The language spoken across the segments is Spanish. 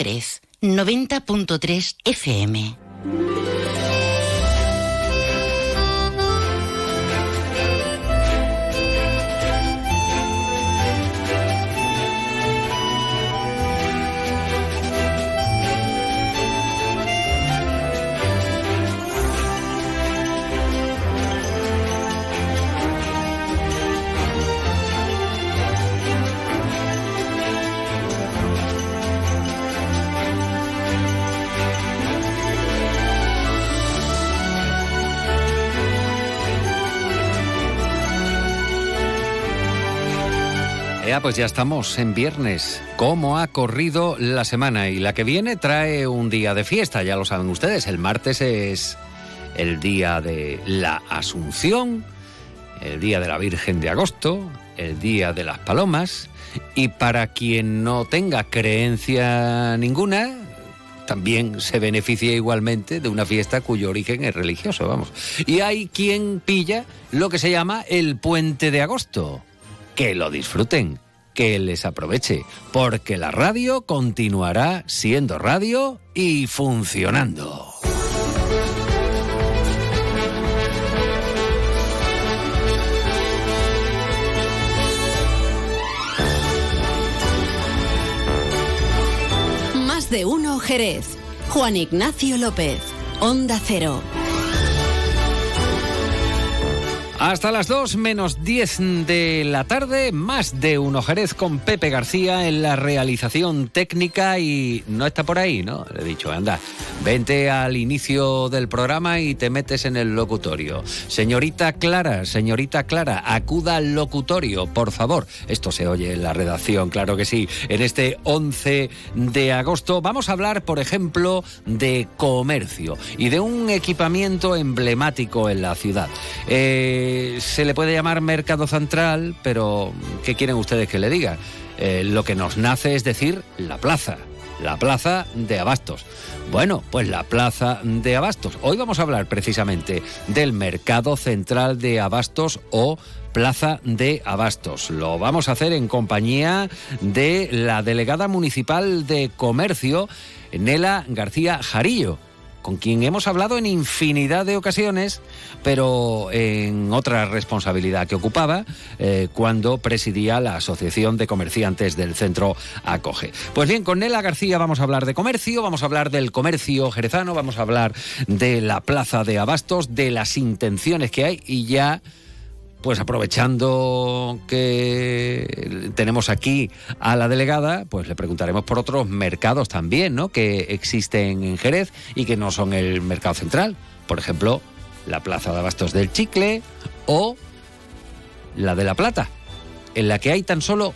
3 90.3 FM. Pues ya estamos en viernes. ¿Cómo ha corrido la semana? Y la que viene trae un día de fiesta, ya lo saben ustedes. El martes es el día de la Asunción, el día de la Virgen de Agosto, el día de las Palomas. Y para quien no tenga creencia ninguna, también se beneficia igualmente de una fiesta cuyo origen es religioso, vamos. Y hay quien pilla lo que se llama el puente de agosto que lo disfruten, que les aproveche, porque la radio continuará siendo radio y funcionando. Más de uno Jerez. Juan Ignacio López, Onda Cero. Hasta las 2 menos 10 de la tarde, más de un Jerez con Pepe García en la realización técnica y no está por ahí, ¿no? Le he dicho, anda, vente al inicio del programa y te metes en el locutorio. Señorita Clara, señorita Clara, acuda al locutorio, por favor. Esto se oye en la redacción, claro que sí. En este 11 de agosto vamos a hablar, por ejemplo, de comercio y de un equipamiento emblemático en la ciudad. Eh, se le puede llamar mercado central, pero ¿qué quieren ustedes que le diga? Eh, lo que nos nace es decir la plaza, la plaza de Abastos. Bueno, pues la plaza de Abastos. Hoy vamos a hablar precisamente del mercado central de Abastos o Plaza de Abastos. Lo vamos a hacer en compañía de la delegada municipal de comercio, Nela García Jarillo con quien hemos hablado en infinidad de ocasiones, pero en otra responsabilidad que ocupaba eh, cuando presidía la Asociación de Comerciantes del Centro Acoge. Pues bien, con Nela García vamos a hablar de comercio, vamos a hablar del comercio jerezano, vamos a hablar de la plaza de Abastos, de las intenciones que hay y ya pues aprovechando que tenemos aquí a la delegada, pues le preguntaremos por otros mercados también, ¿no? Que existen en Jerez y que no son el mercado central. Por ejemplo, la Plaza de Abastos del Chicle o la de La Plata, en la que hay tan solo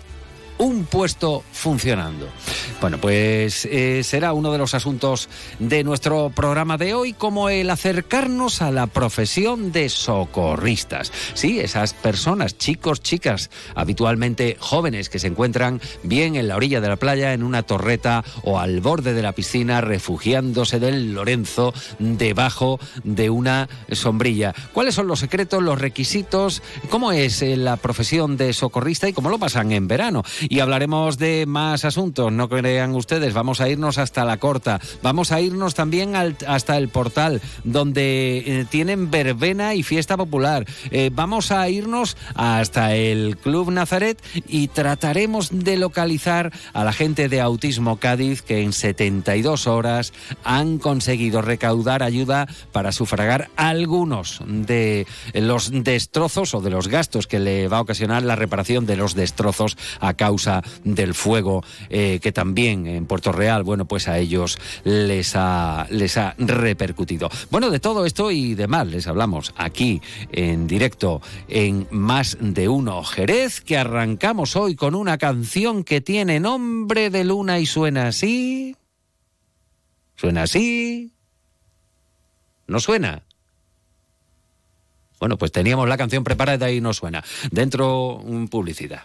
un puesto funcionando. Bueno, pues eh, será uno de los asuntos de nuestro programa de hoy, como el acercarnos a la profesión de socorristas. Sí, esas personas, chicos, chicas, habitualmente jóvenes que se encuentran bien en la orilla de la playa, en una torreta o al borde de la piscina, refugiándose del Lorenzo debajo de una sombrilla. ¿Cuáles son los secretos, los requisitos? ¿Cómo es eh, la profesión de socorrista y cómo lo pasan en verano? Y hablaremos de más asuntos, no crean ustedes, vamos a irnos hasta la corta, vamos a irnos también hasta el portal, donde eh, tienen verbena y fiesta popular, eh, vamos a irnos hasta el Club Nazaret y trataremos de localizar a la gente de Autismo Cádiz que en 72 horas han conseguido recaudar ayuda para sufragar algunos de los destrozos o de los gastos que le va a ocasionar la reparación de los destrozos a causa del fuego eh, que también en Puerto Real, bueno, pues a ellos les ha, les ha repercutido. Bueno, de todo esto y demás les hablamos aquí en directo en Más de Uno Jerez, que arrancamos hoy con una canción que tiene nombre de luna y suena así. ¿Suena así? ¿No suena? Bueno, pues teníamos la canción preparada y no suena. Dentro, publicidad.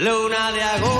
Luna de agosto.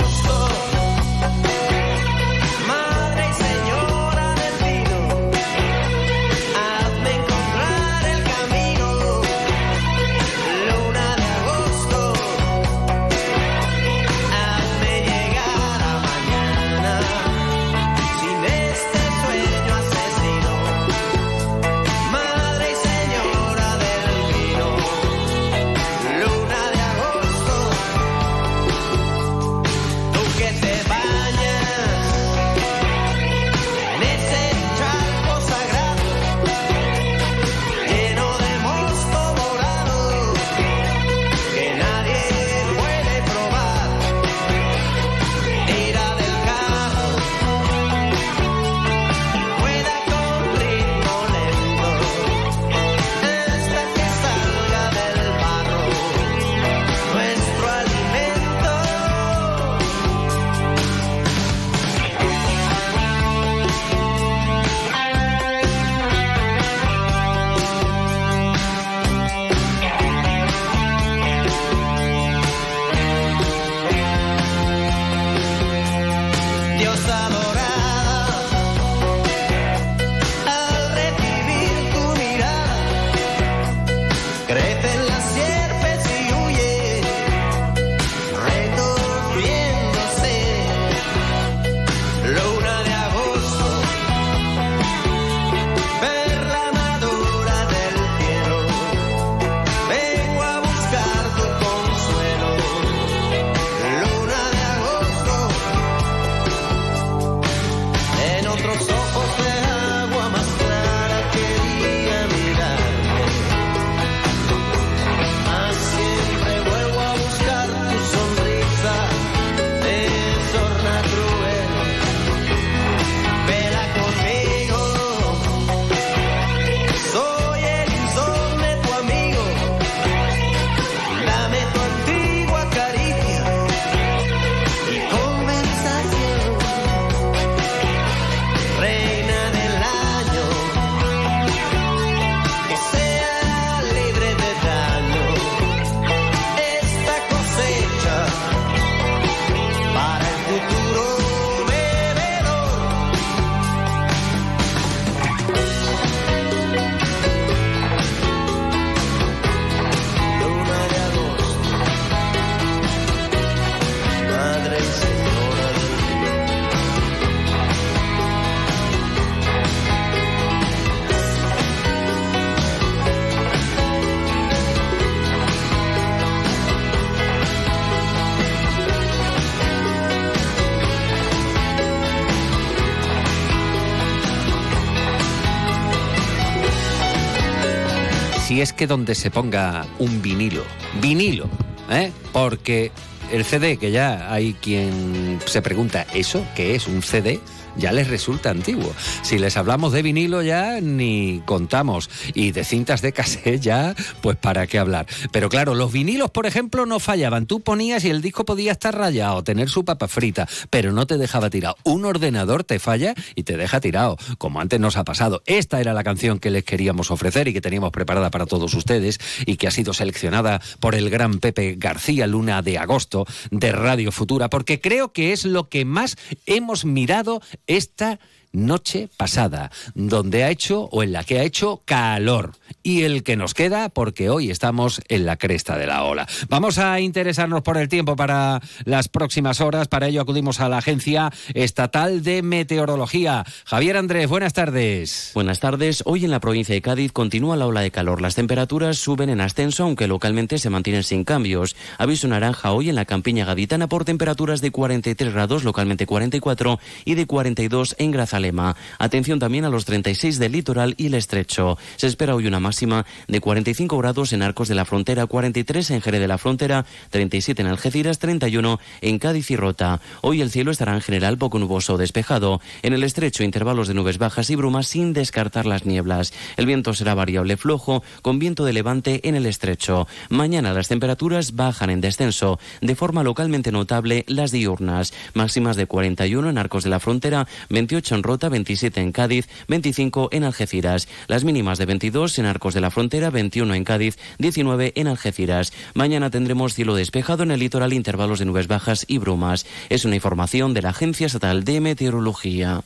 Si es que donde se ponga un vinilo, vinilo, ¿eh? porque el CD, que ya hay quien se pregunta, ¿eso qué es un CD? Ya les resulta antiguo. Si les hablamos de vinilo ya ni contamos. Y de cintas de cassette ya, pues para qué hablar. Pero claro, los vinilos, por ejemplo, no fallaban. Tú ponías y el disco podía estar rayado, tener su papa frita, pero no te dejaba tirado. Un ordenador te falla y te deja tirado, como antes nos ha pasado. Esta era la canción que les queríamos ofrecer y que teníamos preparada para todos ustedes y que ha sido seleccionada por el gran Pepe García Luna de agosto de Radio Futura, porque creo que es lo que más hemos mirado esta noche pasada, donde ha hecho o en la que ha hecho calor. Y el que nos queda porque hoy estamos en la cresta de la ola. Vamos a interesarnos por el tiempo para las próximas horas. Para ello acudimos a la Agencia Estatal de Meteorología. Javier Andrés, buenas tardes. Buenas tardes. Hoy en la provincia de Cádiz continúa la ola de calor. Las temperaturas suben en ascenso, aunque localmente se mantienen sin cambios. Aviso naranja hoy en la campiña gaditana por temperaturas de 43 grados, localmente 44, y de 42 en Grazalema. Atención también a los 36 del litoral y el estrecho. Se espera hoy una máxima de 45 grados en Arcos de la Frontera, 43 en Jerez de la Frontera, 37 en Algeciras, 31 en Cádiz y Rota. Hoy el cielo estará en general poco nuboso o despejado. En el estrecho intervalos de nubes bajas y brumas sin descartar las nieblas. El viento será variable flojo con viento de levante en el estrecho. Mañana las temperaturas bajan en descenso, de forma localmente notable las diurnas. Máximas de 41 en Arcos de la Frontera, 28 en Rota, 27 en Cádiz, 25 en Algeciras. Las mínimas de 22 en Arcos de la Frontera, 21 en Cádiz, 19 en Algeciras. Mañana tendremos cielo despejado en el litoral, intervalos de nubes bajas y brumas. Es una información de la Agencia Estatal de Meteorología.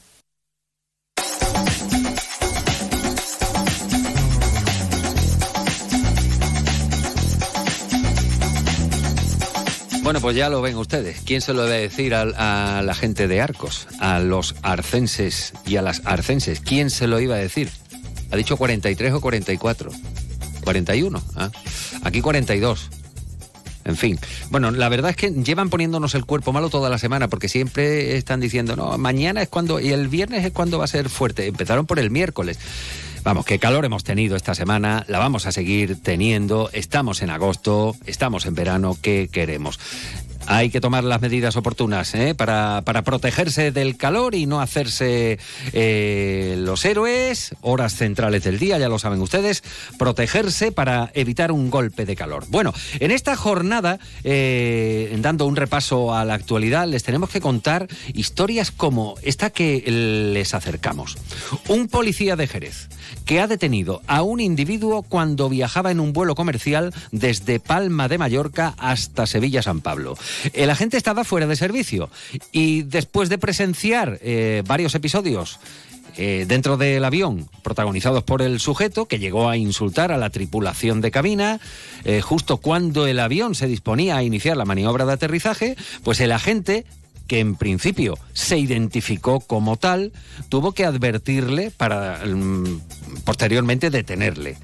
Bueno, pues ya lo ven ustedes. ¿Quién se lo debe decir a, a la gente de Arcos? A los arcenses y a las arcenses. ¿Quién se lo iba a decir? ¿Ha dicho 43 o 44? 41. ¿ah? Aquí 42. En fin. Bueno, la verdad es que llevan poniéndonos el cuerpo malo toda la semana porque siempre están diciendo, no, mañana es cuando, y el viernes es cuando va a ser fuerte. Empezaron por el miércoles. Vamos, qué calor hemos tenido esta semana, la vamos a seguir teniendo, estamos en agosto, estamos en verano, ¿qué queremos? Hay que tomar las medidas oportunas ¿eh? para, para, protegerse del calor y no hacerse eh, los héroes, horas centrales del día, ya lo saben ustedes, protegerse para evitar un golpe de calor. Bueno, en esta jornada, eh, dando un repaso a la actualidad, les tenemos que contar historias como esta que les acercamos. Un policía de Jerez que ha detenido a un individuo cuando viajaba en un vuelo comercial desde Palma de Mallorca hasta Sevilla-San Pablo. El agente estaba fuera de servicio y después de presenciar eh, varios episodios eh, dentro del avión, protagonizados por el sujeto que llegó a insultar a la tripulación de cabina, eh, justo cuando el avión se disponía a iniciar la maniobra de aterrizaje, pues el agente que en principio se identificó como tal, tuvo que advertirle para mm, posteriormente detenerle.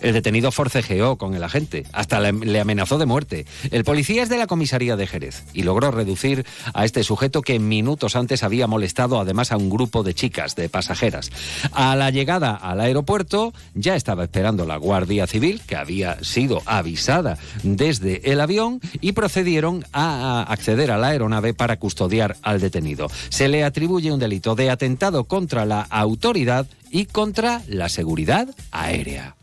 El detenido forcejeó con el agente, hasta le, amenazó de muerte. El policía es de la comisaría de Jerez y logró reducir a este sujeto que minutos antes había molestado además a un grupo de chicas, de pasajeras. A la llegada al aeropuerto ya estaba esperando la Guardia Civil, que había sido avisada desde el avión, y procedieron a acceder a la aeronave para custodiar al detenido. Se le atribuye un delito de atentado contra la autoridad y contra la seguridad aérea.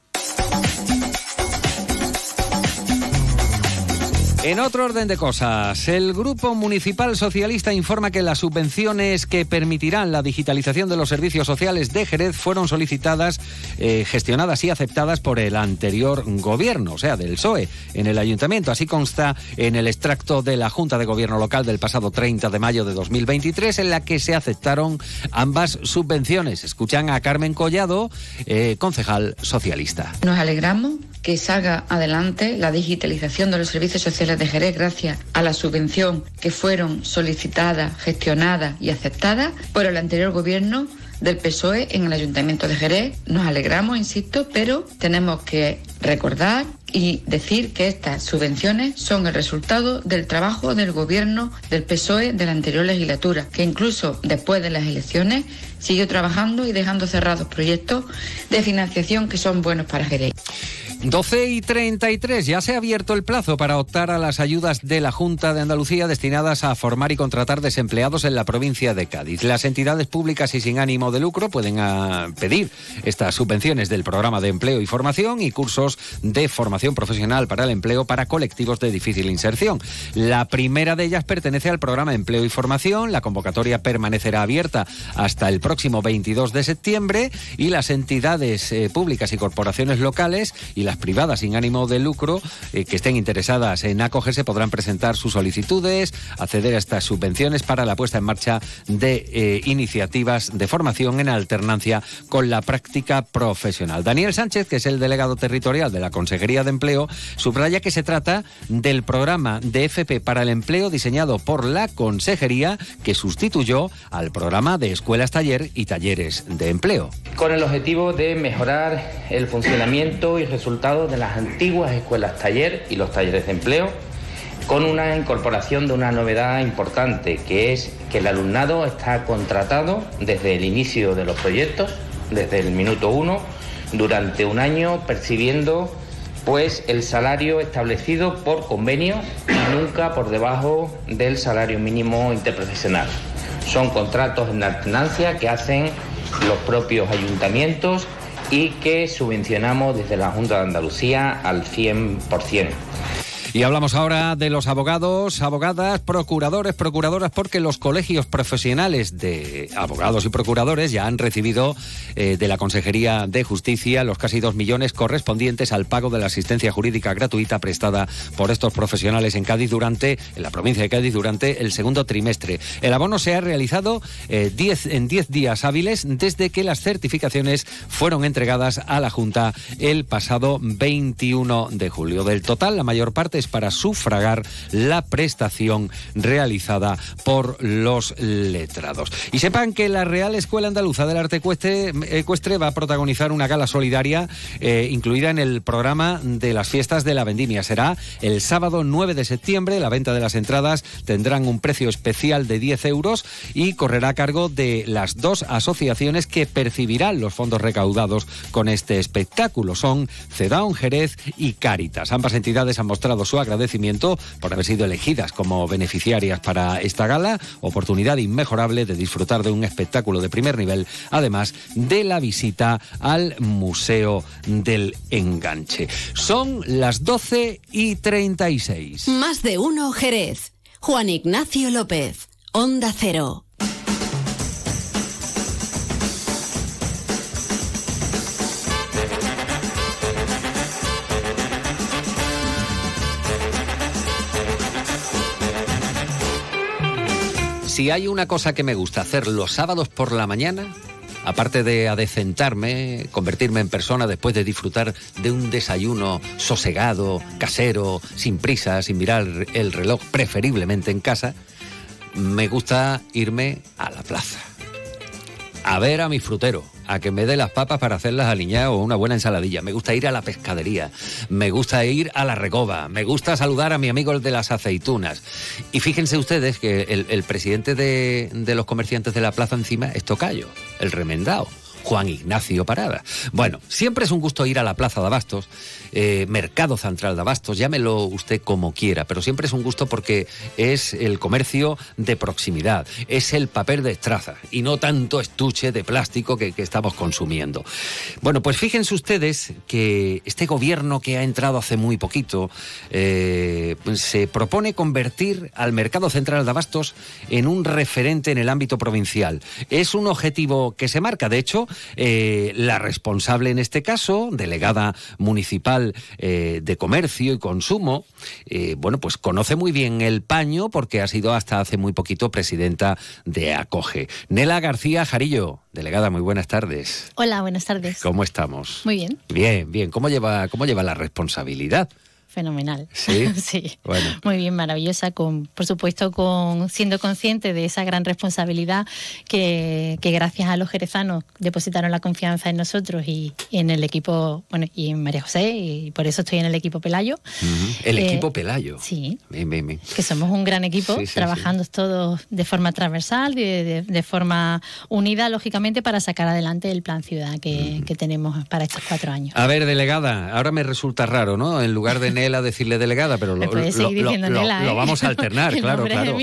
En otro orden de cosas, el Grupo Municipal Socialista informa que las subvenciones que permitirán la digitalización de los servicios sociales de Jerez fueron solicitadas, eh, gestionadas y aceptadas por el anterior gobierno, o sea, del PSOE, en el ayuntamiento. Así consta en el extracto de la Junta de Gobierno Local del pasado 30 de mayo de 2023, en la que se aceptaron ambas subvenciones. Escuchan a Carmen Collado, eh, concejal socialista. Nos alegramos que salga adelante la digitalización de los servicios sociales de Jerez gracias a la subvención que fueron solicitadas, gestionadas y aceptadas por el anterior gobierno del PSOE en el Ayuntamiento de Jerez. Nos alegramos, insisto, pero tenemos que recordar y decir que estas subvenciones son el resultado del trabajo del gobierno del PSOE de la anterior legislatura, que incluso después de las elecciones siguió trabajando y dejando cerrados proyectos de financiación que son buenos para Jerez. 12 y 33. Ya se ha abierto el plazo para optar a las ayudas de la Junta de Andalucía destinadas a formar y contratar desempleados en la provincia de Cádiz. Las entidades públicas y sin ánimo de lucro pueden a, pedir estas subvenciones del programa de empleo y formación y cursos de formación profesional para el empleo para colectivos de difícil inserción. La primera de ellas pertenece al programa de empleo y formación. La convocatoria permanecerá abierta hasta el próximo 22 de septiembre y las entidades eh, públicas y corporaciones locales y las privadas sin ánimo de lucro eh, que estén interesadas en acogerse podrán presentar sus solicitudes, acceder a estas subvenciones para la puesta en marcha de eh, iniciativas de formación en alternancia con la práctica profesional. Daniel Sánchez, que es el delegado territorial de la Consejería de Empleo, subraya que se trata del programa de FP para el empleo diseñado por la Consejería que sustituyó al programa de escuelas taller y talleres de empleo. Con el objetivo de mejorar el funcionamiento y resultados de las antiguas escuelas taller y los talleres de empleo, con una incorporación de una novedad importante, que es que el alumnado está contratado desde el inicio de los proyectos, desde el minuto uno, durante un año percibiendo pues el salario establecido por convenio y nunca por debajo del salario mínimo interprofesional. Son contratos en alternancia que hacen los propios ayuntamientos y que subvencionamos desde la Junta de Andalucía al 100%. Y hablamos ahora de los abogados, abogadas, procuradores, procuradoras, porque los colegios profesionales de abogados y procuradores ya han recibido eh, de la Consejería de Justicia los casi dos millones correspondientes al pago de la asistencia jurídica gratuita prestada por estos profesionales en Cádiz durante, en la provincia de Cádiz durante el segundo trimestre. El abono se ha realizado eh, diez- en 10 días hábiles desde que las certificaciones fueron entregadas a la Junta el pasado 21 de julio. Del total, la mayor parte para sufragar la prestación realizada por los letrados. Y sepan que la Real Escuela Andaluza del Arte Ecuestre, Ecuestre va a protagonizar una gala solidaria eh, incluida en el programa de las fiestas de la vendimia. Será el sábado 9 de septiembre. La venta de las entradas tendrán un precio especial de 10 euros y correrá a cargo de las dos asociaciones que percibirán los fondos recaudados con este espectáculo. Son Cedaon Jerez y Cáritas. Ambas entidades han mostrado su agradecimiento por haber sido elegidas como beneficiarias para esta gala, oportunidad inmejorable de disfrutar de un espectáculo de primer nivel, además de la visita al Museo del Enganche. Son las 12 y 36. Más de uno Jerez. Juan Ignacio López. Onda Cero. Si hay una cosa que me gusta hacer los sábados por la mañana, aparte de adecentarme, convertirme en persona después de disfrutar de un desayuno sosegado, casero, sin prisa, sin mirar el reloj, preferiblemente en casa, me gusta irme a la plaza. A ver a mi frutero, a que me dé las papas para hacerlas aliñadas o una buena ensaladilla. Me gusta ir a la pescadería, me gusta ir a la recoba, me gusta saludar a mi amigo el de las aceitunas. Y fíjense ustedes que el, presidente de, de los comerciantes de la plaza encima es Tocayo, el remendado. Juan Ignacio Parada. Bueno, siempre es un gusto ir a la Plaza de Abastos, eh, Mercado Central de Abastos, llámelo usted como quiera, pero siempre es un gusto porque es el comercio de proximidad, es el papel de estraza y no tanto estuche de plástico que, estamos consumiendo. Bueno, pues fíjense ustedes que este gobierno que ha entrado hace muy poquito eh, se propone convertir al Mercado Central de Abastos en un referente en el ámbito provincial. Es un objetivo que se marca, de hecho, eh, la responsable en este caso, delegada municipal eh, de comercio y consumo, eh, bueno, pues conoce muy bien el paño porque ha sido hasta hace muy poquito presidenta de Acoge. Nela García Jarillo, delegada, muy buenas tardes. Hola, buenas tardes. ¿Cómo estamos? Muy bien, Bien, bien. ¿Cómo lleva, cómo lleva la responsabilidad? Fenomenal. Sí. sí. Bueno. Muy bien, maravillosa, con, por supuesto, con siendo consciente de esa gran responsabilidad que, que gracias a los jerezanos depositaron la confianza en nosotros y, y en el equipo, bueno, y en María José, y por eso estoy en el equipo Pelayo. El Eh, equipo Pelayo. Sí, Bien, bien, bien. que somos un gran equipo, Sí, sí, trabajando todos de forma transversal, de, de- de forma unida, lógicamente, para sacar adelante el plan ciudad que, que tenemos para estos cuatro años. A ver, delegada, ahora me resulta raro, ¿no? En lugar de Nela decirle delegada, pero lo, lo- lo- lo- Nela, lo ¿eh? vamos a alternar, claro, claro.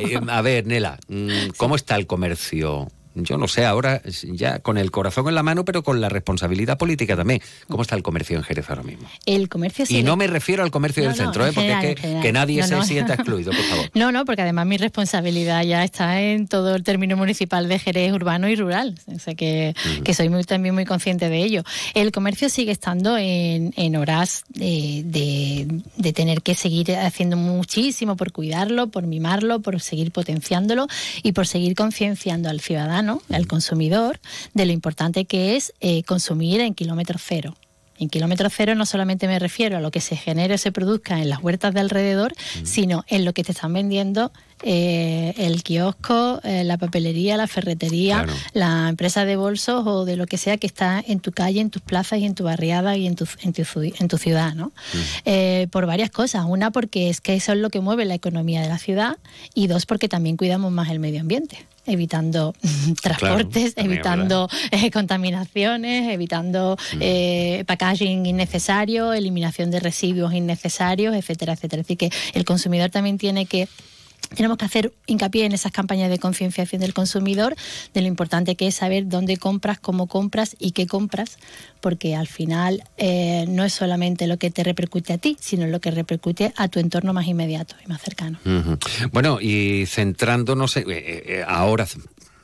Eh, a ver, Nela, mm, ¿cómo está el comercio? Yo no sé, ahora ya con el corazón en la mano, pero con la responsabilidad política también. ¿Cómo está el comercio en Jerez ahora mismo? El comercio Y no me refiero al comercio No, del no, centro, en ¿eh? porque general, es que, nadie No, se sienta excluido, por favor. No, no, porque además mi responsabilidad ya está en todo el término municipal de Jerez urbano y rural. O sea que, que soy muy, también muy consciente de ello. El comercio sigue estando en, en horas de, de- de tener que seguir haciendo muchísimo por cuidarlo, por mimarlo, por seguir potenciándolo y por seguir concienciando al ciudadano, al consumidor, de lo importante que es eh, consumir en kilómetro cero. En kilómetro cero no solamente me refiero a lo que se genere o se produzca en las huertas de alrededor, sino en lo que te están vendiendo eh, el kiosco, eh, la papelería, la ferretería, Claro. la empresa de bolsos o de lo que sea que está en tu calle, en tus plazas y en tu barriada y en tu, en tu, en tu ciudad, ¿no? Eh, por varias cosas. Una, porque es que eso es lo que mueve la economía de la ciudad y dos, porque también cuidamos más el medio ambiente. Evitando transportes, evitando eh, contaminaciones, evitando Mm. eh, packaging innecesario, eliminación de residuos innecesarios, etcétera, etcétera. Decir, que el consumidor también tiene que tenemos que hacer hincapié en esas campañas de concienciación del consumidor, de lo importante que es saber dónde compras, cómo compras y qué compras, porque al final eh, no es solamente lo que te repercute a ti, sino lo que repercute a tu entorno más inmediato y más cercano. Bueno, y centrándonos en- eh, eh, ahora.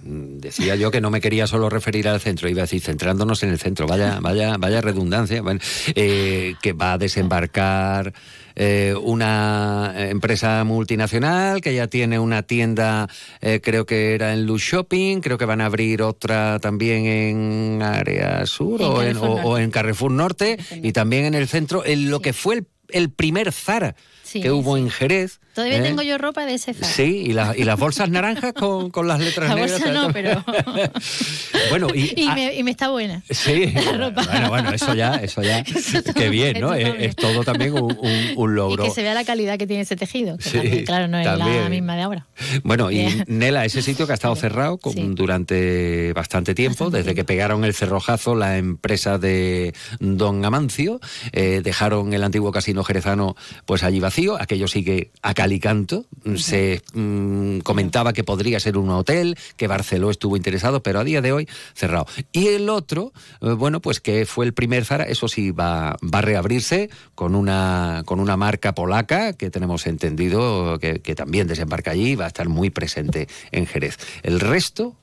Decía yo que no me quería solo referir al centro, iba a decir centrándonos en el centro, vaya, vaya, vaya redundancia, bueno, que va a desembarcar eh, una empresa multinacional que ya tiene una tienda, eh, creo que era en Luz Shopping, creo que van a abrir otra también en Área Sur En o, en, Carrefour o- Norte. o en Carrefour Norte y también en el centro, en lo que fue el, el primer Zara Sí, que hubo en Jerez. Todavía ¿eh? tengo yo ropa de ese Zara. Sí, y, la- y las bolsas naranjas con, con las letras La negras. bolsa no, pero... bueno, y, y, me, y me está buena. Sí, La ropa. bueno, bueno, eso ya, eso ya, Eso qué bien, ¿no? Es, todo también un, un- un Y logro. que se vea la calidad que tiene ese tejido, que Sí, también, claro, no es la misma de ahora. Bueno, y. Nela, ese sitio que ha estado cerrado con- Sí. durante bastante tiempo, Bastante desde que pegaron el cerrojazo la empresa de Don Amancio, eh, dejaron el antiguo casino jerezano pues allí vacío, aquello sigue a cal y canto, se mm, comentaba que podría ser un hotel, que Barceló estuvo interesado, pero a día de hoy cerrado. Y el otro, eh, bueno, pues que fue el primer Zara, eso sí va, va a reabrirse con una, con una marca polaca que tenemos entendido que, que también desembarca allí y va a estar muy presente en Jerez. El resto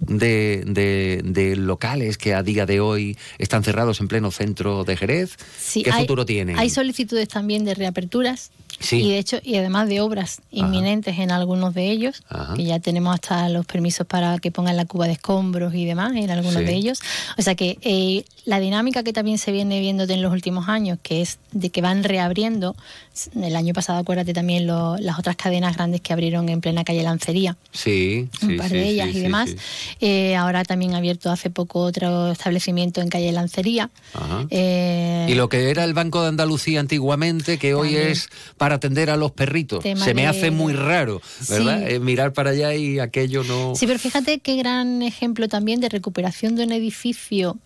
de, de- de locales que a día de hoy están cerrados en pleno centro de Jerez, Sí, ¿qué hay- futuro tienen? Hay solicitudes también de reaperturas Sí. y de hecho y además de obras inminentes en algunos de ellos, Ajá. que ya tenemos hasta los permisos para que pongan la cuba de escombros y demás en algunos Sí. de ellos. O sea que eh, la dinámica que también se viene viendo en los últimos años, que es de que van reabriendo, el año pasado acuérdate también lo- las otras cadenas grandes que abrieron en plena calle Lancería, Sí, un sí, par sí, de ellas sí, y demás. Eh, ahora también ha abierto hace poco otro establecimiento en calle Lancería. Ajá. Eh, Y lo que era el Banco de Andalucía antiguamente, que hoy es para atender a los perritos. Tema Se me de- hace muy raro, ¿verdad? Eh, mirar para allá y aquello no... Sí, pero fíjate qué gran ejemplo también de recuperación de un edificio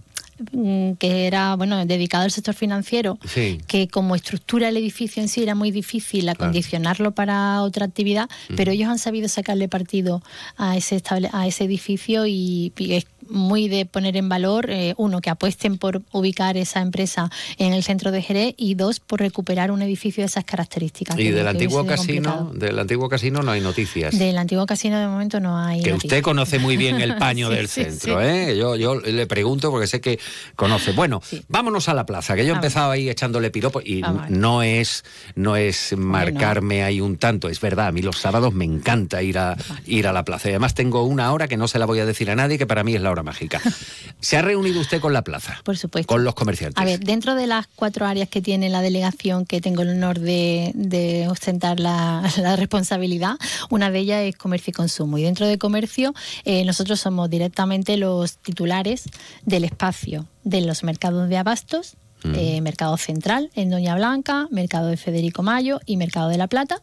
que era bueno dedicado al sector financiero, Sí. que como estructura el edificio en sí era muy difícil acondicionarlo para otra actividad, pero ellos han sabido sacarle partido a ese estable- a ese edificio y, y es muy de poner en valor eh, uno que apuesten por ubicar esa empresa en el centro de Jerez y dos por recuperar un edificio de esas características. Y del antiguo casino, complicado. del antiguo casino no hay noticias. Del antiguo casino de momento no hay. que noticias. usted conoce muy bien el paño Sí, del sí, centro, sí. ¿eh? Yo, yo le pregunto porque sé que conoce. Bueno, vámonos a la plaza, que yo he empezado ahí echándole piropo y no es no es marcarme ahí un tanto, es verdad, a mí los sábados me encanta ir a ir a la plaza. Y además tengo una hora que no se la voy a decir a nadie, que para mí es la hora mágica. ¿Se ha reunido usted con la plaza? Por supuesto. Con los comerciantes. A ver, dentro de las cuatro áreas que tiene la delegación, que tengo el honor de, de ostentar la, la responsabilidad, una de ellas es comercio y consumo. Y dentro de comercio, eh, nosotros somos directamente los titulares del espacio de los mercados de abastos. eh, mercado Central en Doña Blanca, Mercado de Federico Mayo y Mercado de la Plata.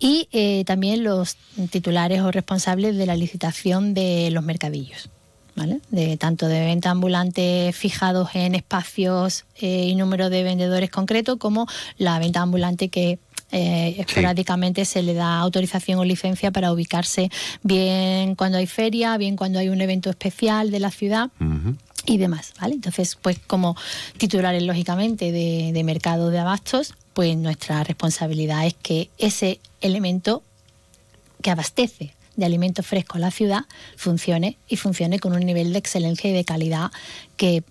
Y eh, también los titulares o responsables de la licitación de los mercadillos. ¿Vale? De tanto de venta ambulante fijados en espacios eh, y número de vendedores concreto, como la venta ambulante que eh, esporádicamente se le da autorización o licencia para ubicarse bien cuando hay feria, bien cuando hay un evento especial de la ciudad y demás, ¿vale? Entonces, pues como titulares, lógicamente, de, de mercado de abastos, pues nuestra responsabilidad es que ese elemento que abastece de alimento fresco a la ciudad funcione y funcione con un nivel de excelencia y de calidad que,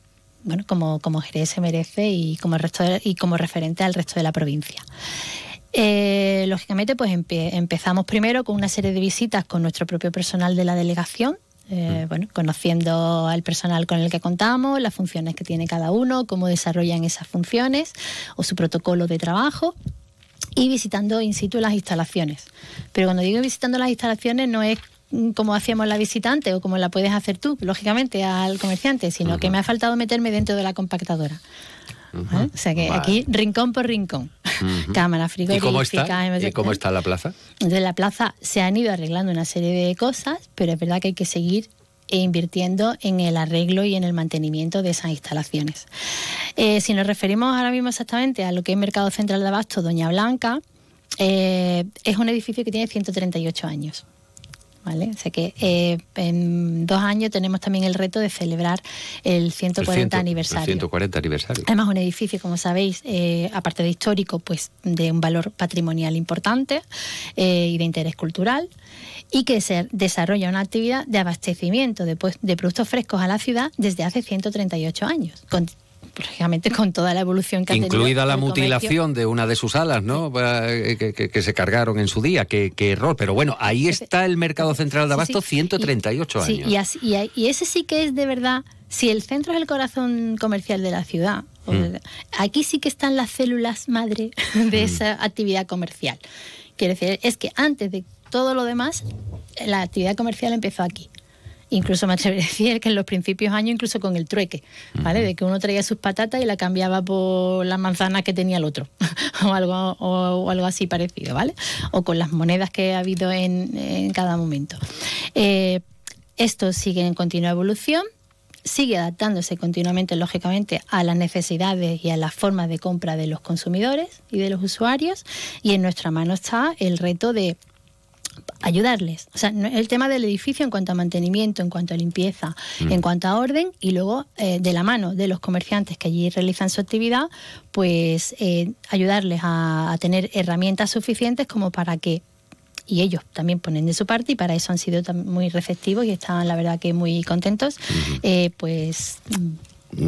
bueno, como, como Jerez se merece y como, el resto de- y como referente al resto de la provincia. Eh, lógicamente, pues empe- empezamos primero con una serie de visitas con nuestro propio personal de la delegación, eh, bueno, conociendo al personal con el que contamos, las funciones que tiene cada uno, cómo desarrollan esas funciones o su protocolo de trabajo y visitando in situ las instalaciones. Pero cuando digo visitando las instalaciones no es como hacíamos la visitante o como la puedes hacer tú, lógicamente, al comerciante, sino que me ha faltado meterme dentro de la compactadora. ¿Vale? O sea que Vale. aquí rincón por rincón. Cámara ¿Y frigorífica. cómo está? ¿Y cómo está la plaza? de la plaza se han ido arreglando una serie de cosas, pero es verdad que hay que seguir eh, invirtiendo en el arreglo y en el mantenimiento de esas instalaciones. Eh, si nos referimos ahora mismo exactamente a lo que es Mercado Central de Abasto Doña Blanca, eh, es un edificio que tiene 138 años. ¿Vale? O sea que eh, en dos años tenemos también el reto de celebrar el 140 el ciento- aniversario. El 140 aniversario. Además, un edificio, como sabéis, eh, aparte de histórico, pues de un valor patrimonial importante eh, y de interés cultural, y que se desarrolla una actividad de abastecimiento de, de productos frescos a la ciudad desde hace 138 años, con, lógicamente con toda la evolución que ha tenido Incluida la el comercio. mutilación de una de sus alas, ¿no? Eh, Que, que- que se cargaron en su día. Qué, qué error. Pero bueno, ahí está el mercado central de Sí, Abasto, sí. 138 Sí, años. y, así- y, y ese sí que es de verdad, si el centro es el corazón comercial de la ciudad, Mm. de- aquí sí que están las células madre de esa actividad comercial. Quiero decir, es que antes de todo lo demás, la actividad comercial empezó aquí. Incluso me atrevería a decir que en los principios años, incluso con el trueque, ¿vale? De que uno traía sus patatas y la cambiaba por las manzanas que tenía el otro, o, algo, o, o algo así parecido, ¿vale? O con las monedas que ha habido en, en cada momento. Eh, esto sigue en continua evolución, sigue adaptándose continuamente, lógicamente, a las necesidades y a las formas de compra de los consumidores y de los usuarios, y en nuestra mano está el reto de ayudarles. O sea, el tema del edificio en cuanto a mantenimiento, en cuanto a limpieza, Mm. en cuanto a orden y luego eh, de la mano de los comerciantes que allí realizan su actividad, pues eh, ayudarles a, a tener herramientas suficientes como para que y ellos también ponen de su parte y para eso han sido muy receptivos y están la verdad que muy contentos eh, pues mm,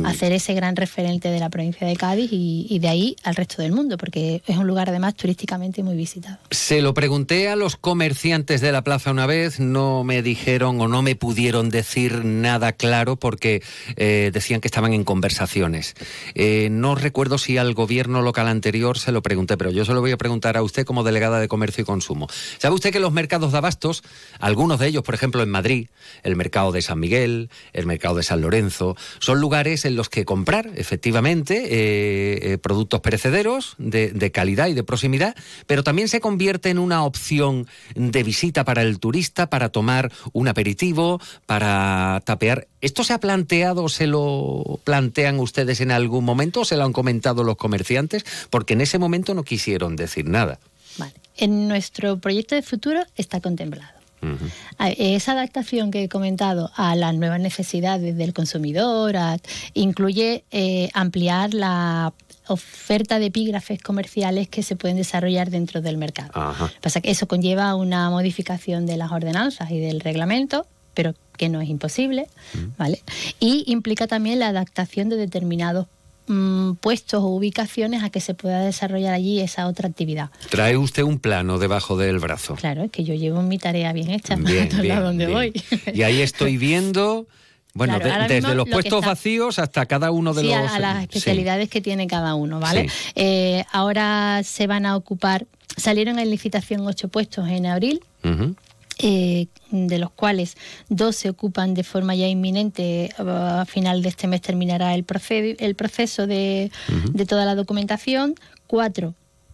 hacer ese gran referente de la provincia de Cádiz y, y de ahí al resto del mundo porque es un lugar además turísticamente muy visitado Se lo pregunté a los comerciantes de la plaza una vez, no me dijeron o no me pudieron decir nada claro porque eh, decían que estaban en conversaciones. Eh, no recuerdo si al gobierno local anterior se lo pregunté, pero yo se lo voy a preguntar a usted como delegada de Comercio y Consumo. ¿Sabe usted que los mercados de abastos, algunos de ellos, por ejemplo en Madrid, el mercado de San Miguel, el mercado de San Lorenzo, son lugares en los que comprar efectivamente eh, eh, productos perecederos de, calidad y de proximidad, pero también se convierte en una opción de visita para el turista, para tomar un aperitivo, para tapear. ¿Esto se ha planteado, se lo plantean ustedes en algún momento o se lo han comentado los comerciantes? Porque en ese momento no quisieron decir nada. en nuestro proyecto de futuro está contemplado A- Esa adaptación que he comentado a las nuevas necesidades del consumidor a- incluye eh, ampliar la oferta de epígrafes comerciales que se pueden desarrollar dentro del mercado. Ajá. Pasa que eso conlleva una modificación de las ordenanzas y del reglamento, pero que no es imposible, ¿vale? Y implica también la adaptación de determinados mm, puestos o ubicaciones a que se pueda desarrollar allí esa otra actividad. Trae usted un plano debajo del brazo. Claro, es que yo llevo mi tarea bien hecha Bien, todos bien, donde bien. voy. Y ahí estoy viendo, bueno, Claro, de- ahora desde los lo puestos está- vacíos hasta cada uno de sí, los... a, a las sí. especialidades que tiene cada uno, ¿vale? Sí. Eh, ahora se van a ocupar, salieron en licitación ocho puestos en abril. Eh, de los cuales dos se ocupan de forma ya inminente. A final de este mes terminará el, el proceso de, de toda la documentación. Cuatro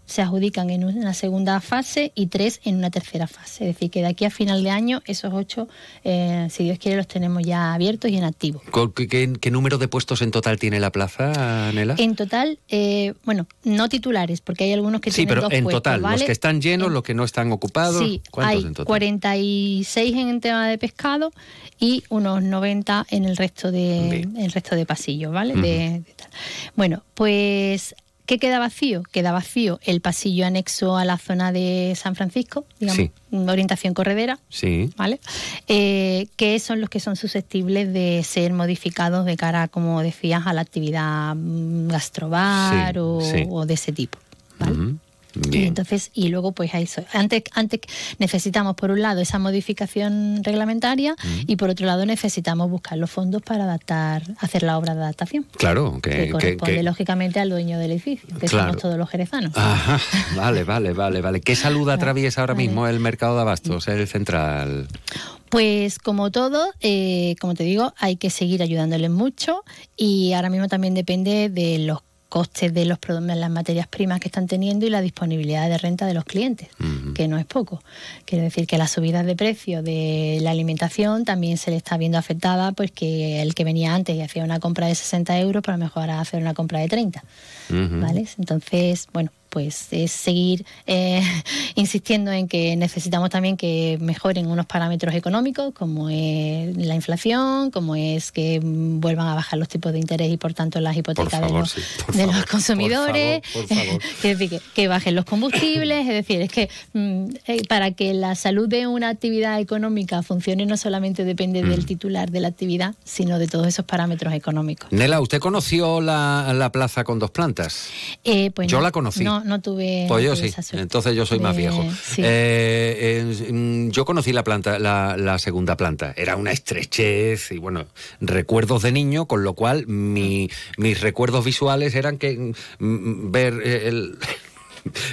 se adjudican en una segunda fase y tres en una tercera fase. Es decir, que de aquí a final de año esos ocho, eh, si Dios quiere, los tenemos ya abiertos y en activo. ¿Con ¿Qué, qué- qué número de puestos en total tiene la plaza, Nela? En total, eh, bueno, no titulares, porque hay algunos que sí, tienen pero dos en total, los que están llenos, los que no están ocupados, Sí, ¿cuántos hay en total? 46 en tema de pescado y unos 90 en el resto de el resto de pasillos, ¿vale? De- de tal. Bueno, pues ¿qué queda vacío? Queda vacío el pasillo anexo a la zona de San Francisco, digamos, Sí. orientación corredera, Sí. ¿vale? Eh, que son los que son susceptibles de ser modificados de cara, como decías, a la actividad mm, gastrobar Sí, o, sí. o de ese tipo. Ujú. Y Bien. entonces, y luego, pues a eso. Antes, antes necesitamos, por un lado, esa modificación reglamentaria y por otro lado, necesitamos buscar los fondos para adaptar, hacer la obra de adaptación. Claro, que... Corresponde, que- lógicamente, al dueño del edificio, que Claro. somos todos los jerezanos. Ajá, vale, vale, vale, vale. ¿Qué salud atraviesa ahora mismo el mercado de abastos, el central? Pues como todo, eh, como te digo, hay que seguir ayudándoles mucho y ahora mismo también depende de los costes de los produ- de las materias primas que están teniendo y la disponibilidad de renta de los clientes, que no es poco. Quiero decir que las subidas de precio de la alimentación también se le está viendo afectada, pues que el que venía antes y hacía una compra de 60 euros, pues a lo mejor ahora hacer una compra de 30. ¿vale? Entonces, bueno, pues es seguir eh, insistiendo en que necesitamos también que mejoren unos parámetros económicos, como es la inflación, como es que mm, vuelvan a bajar los tipos de interés y por tanto las hipotecas de, los, sí, por de favor, los consumidores. por favor, por que, que bajen los combustibles, es decir, es que mm, eh, para que la salud de una actividad económica funcione no solamente depende Mm. del titular de la actividad, sino de todos esos parámetros económicos. Nela, ¿usted conoció la, la plaza con dos plantas? Eh, pues Yo no, la conocí. No, no tuve. Pues no yo tuve sí, esa entonces yo soy más viejo. sí. Eh, eh, mm, yo conocí la planta, la, la segunda planta. Era una estrechez y bueno, recuerdos de niño, con lo cual mi- mis recuerdos visuales eran que mm, ver eh, el.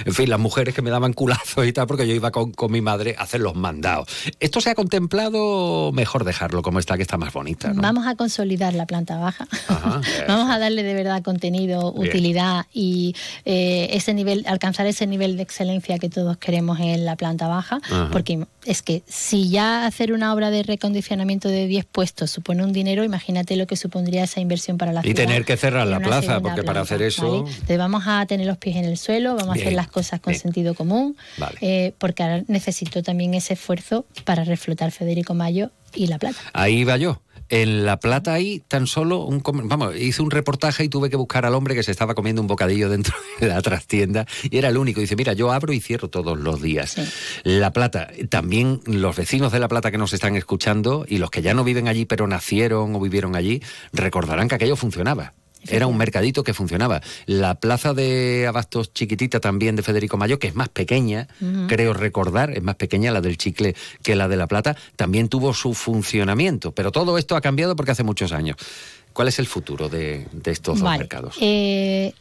En fin, las mujeres que me daban culazos y tal, porque yo iba con, con mi madre a hacer los mandados. ¿Esto se ha contemplado? Mejor dejarlo como está, que está más bonita, ¿no? Vamos a consolidar la planta baja. Ajá, Vamos a darle de verdad contenido, Bien. utilidad y eh, ese nivel, alcanzar ese nivel de excelencia que todos queremos en la planta baja, Ajá. porque es que si ya hacer una obra de recondicionamiento de 10 puestos supone un dinero, imagínate lo que supondría esa inversión para la Y ciudad. tener que cerrar la plaza, porque para hacer eso- ¿vale? Entonces vamos a tener los pies en el suelo, vamos a hacer las cosas con sentido común, Vale. eh, porque ahora necesito también ese esfuerzo para reflotar Federico Mayo y La Plata. Ahí va yo. En La Plata ahí tan solo un... Vamos, hice un reportaje y tuve que buscar al hombre que se estaba comiendo un bocadillo dentro de la trastienda y era el único. Dice, mira, yo abro y cierro todos los días. La Plata, también los vecinos de La Plata que nos están escuchando y los que ya no viven allí pero nacieron o vivieron allí, recordarán que aquello funcionaba. Era un mercadito que funcionaba. La plaza de Abastos chiquitita también de Federico Mayo, que es más pequeña, creo recordar, es más pequeña la del chicle que la de La Plata, también tuvo su funcionamiento. Pero todo esto ha cambiado porque hace muchos años. ¿Cuál es el futuro de, de estos dos mercados? Eh,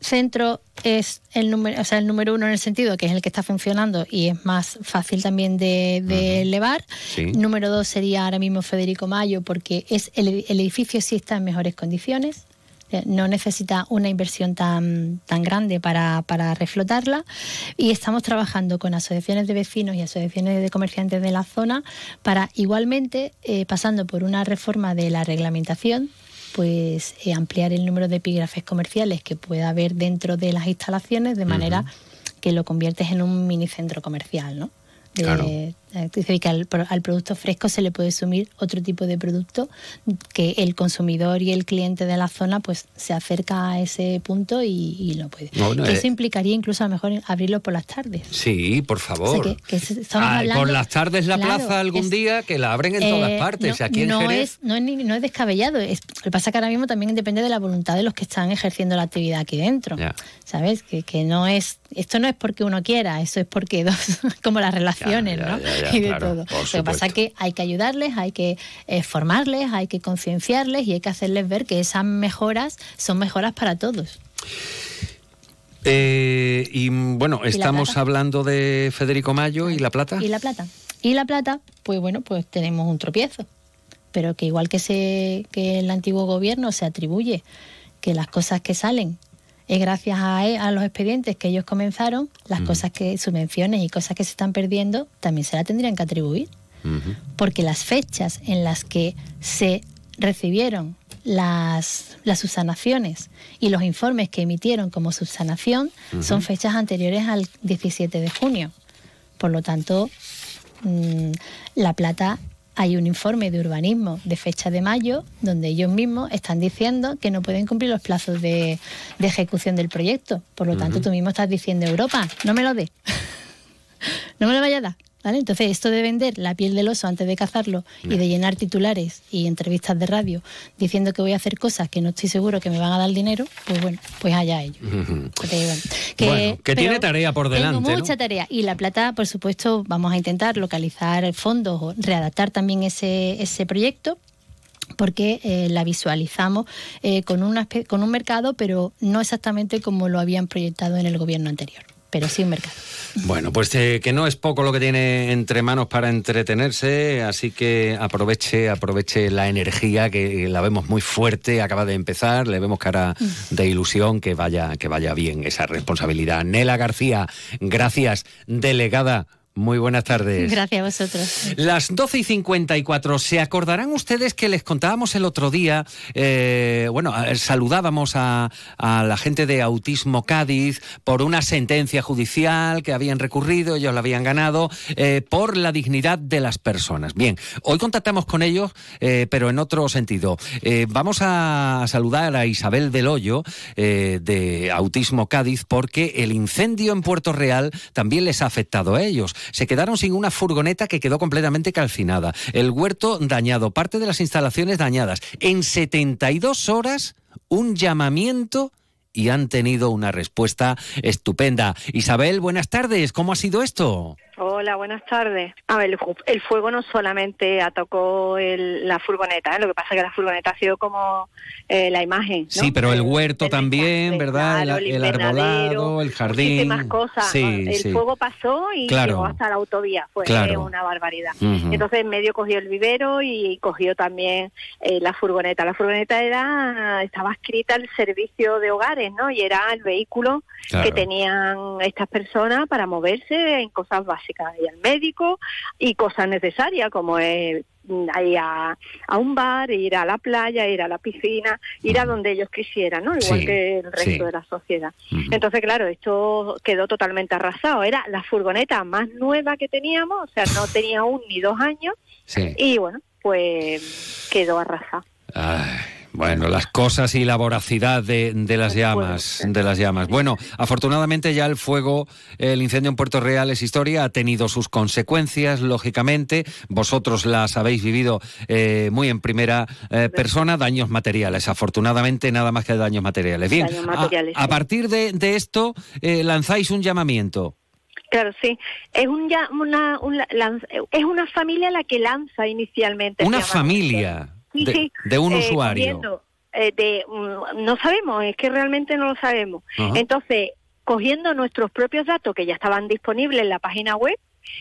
centro es el número, o sea, el número uno en el sentido que es el que está funcionando y es más fácil también de, de elevar. Sí. Número dos sería ahora mismo Federico Mayo porque es el, el edificio sí está en mejores condiciones. eh, No necesita una inversión tan, tan grande para, para reflotarla y estamos trabajando con asociaciones de vecinos y asociaciones de comerciantes de la zona para igualmente, eh, pasando por una reforma de la reglamentación, pues eh, ampliar el número de epígrafes comerciales que pueda haber dentro de las instalaciones de manera que lo conviertes en un mini centro comercial, ¿no? De- Claro. Decir, que al, pro- al producto fresco se le puede sumir otro tipo de producto que el consumidor y el cliente de la zona pues se acerca a ese punto y, y lo puede. No, no, Que eh. eso implicaría incluso a lo mejor abrirlo por las tardes. Sí, por favor. O sea, que- que se- estamos Ay, hablando- por las tardes la Claro, plaza algún es- día que la abren en todas Eh, partes. no, Aquí en no Jerez. es, no, es, no es descabellado. Es, lo que pasa que ahora mismo también depende de la voluntad de los que están ejerciendo la actividad aquí dentro. Ya. ¿Sabes? Que, que no es. Esto no es porque uno quiera, eso es porque dos. como las relaciones, Ya, ¿no? Ya, y de claro, todo. Lo que pasa es que hay que ayudarles, hay que eh, formarles, hay que concienciarles y hay que hacerles ver que esas mejoras son mejoras para todos. Eh, y bueno, estamos hablando de Federico Mayo y La Plata. ¿Y la plata? Y la plata, pues bueno, pues tenemos un tropiezo. Pero que igual que, se, que el antiguo gobierno se atribuye que las cosas que salen es gracias a, a los expedientes que ellos comenzaron, las cosas que, subvenciones y cosas que se están perdiendo, también se la tendrían que atribuir. Porque las fechas en las que se recibieron las, las subsanaciones y los informes que emitieron como subsanación son fechas anteriores al 17 de junio. Por lo tanto, mm, La Plata hay un informe de urbanismo de fecha de mayo donde ellos mismos están diciendo que no pueden cumplir los plazos de, de ejecución del proyecto. Por lo tanto, tú mismo estás diciendo, Europa, no me lo dé. no me lo vaya a dar. ¿Vale? Entonces, esto de vender la piel del oso antes de cazarlo y de llenar titulares y entrevistas de radio diciendo que voy a hacer cosas que no estoy seguro que me van a dar dinero, pues bueno, pues allá ellos. Bueno, que tiene tarea por delante, Tengo ¿no? mucha tarea. Y La Plata, por supuesto, vamos a intentar localizar fondos o readaptar también ese, ese proyecto porque eh, la visualizamos eh, con, una, con un mercado, pero no exactamente como lo habían proyectado en el gobierno anterior. Pero sí un mercado. Bueno, pues eh, que no es poco lo que tiene entre manos para entretenerse, así que aproveche, aproveche la energía que la vemos muy fuerte, acaba de empezar, le vemos cara de ilusión, que vaya, que vaya bien esa responsabilidad. Nela García, gracias, delegada. Muy buenas tardes. Gracias a vosotros. Las 12 y 54. ¿Se acordarán ustedes que les contábamos el otro día? eh, bueno, saludábamos a, a la gente de Autismo Cádiz por una sentencia judicial que habían recurrido, ellos la habían ganado, eh, por la dignidad de las personas. Bien, hoy contactamos con ellos, eh, pero en otro sentido. Vamos a saludar a Isabel del Hoyo de Autismo Cádiz porque el incendio en Puerto Real también les ha afectado a ellos. Se quedaron sin una furgoneta que quedó completamente calcinada, el huerto dañado, parte de las instalaciones dañadas. En 72 horas, un llamamiento y han tenido una respuesta estupenda. Isabel, buenas tardes. ¿Cómo ha sido esto? Hola, buenas tardes. A ver, el, fu- el fuego no solamente atacó el- la furgoneta, ¿eh? lo que pasa es que la furgoneta ha sido como eh, la imagen. ¿no? Sí, pero el huerto El también, ¿verdad? claro, el, arbolado, el jardín. Muchísimas cosas. Sí, ¿no? El sí. fuego pasó y Claro. llegó hasta la autovía. Fue Claro. una barbaridad. Entonces en medio cogió el vivero y cogió también eh, la furgoneta. La furgoneta era estaba escrita al servicio de hogares, ¿no? Y era el vehículo que tenían estas personas para moverse en cosas básicas, ir al médico y cosas necesarias como es mm, ir a, a un bar, ir a la playa, ir a la piscina, ir a donde ellos quisieran, ¿no? Igual Sí, que el resto sí. de la sociedad. Entonces, claro, esto quedó totalmente arrasado. Era la furgoneta más nueva que teníamos, o sea, no tenía un ni dos años, Sí. y bueno, pues quedó arrasado. Ay, bueno, las cosas y la voracidad de, de las llamas, de las llamas. Bueno, afortunadamente ya el fuego, el incendio en Puerto Real es historia, ha tenido sus consecuencias, lógicamente. Vosotros las habéis vivido eh, muy en primera eh, persona, daños materiales. Afortunadamente nada más que daños materiales. Bien, Daños a- materiales, a, sí. partir de, de esto eh, lanzáis un llamamiento. Claro, sí. Es un ya una, un lan- es una familia la que lanza inicialmente. Una familia De, un eh, usuario. eh, de, mm, no sabemos, es que realmente no lo sabemos. Entonces, cogiendo nuestros propios datos que ya estaban disponibles en la página web,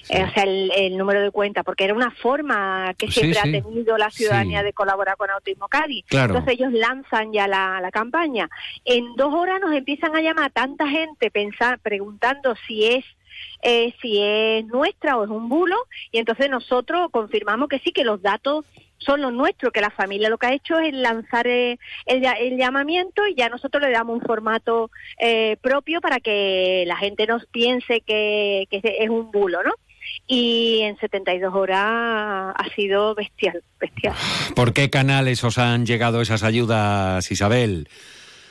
eh, o sea, el, el número de cuenta, porque era una forma que siempre sí. ha tenido la ciudadanía de colaborar con Autismo Cádiz. Claro. Entonces ellos lanzan ya la, la campaña. En dos horas nos empiezan a llamar tanta gente pensar, preguntando si es eh, si es nuestra o es un bulo y entonces nosotros confirmamos que sí, que los datos son los nuestros, que la familia lo que ha hecho es lanzar eh, el, llamamiento y ya nosotros le damos un formato eh, propio para que la gente nos piense que, que es un bulo, ¿no? Y en 72 horas ha sido bestial, bestial. ¿Por qué canales os han llegado esas ayudas, Isabel?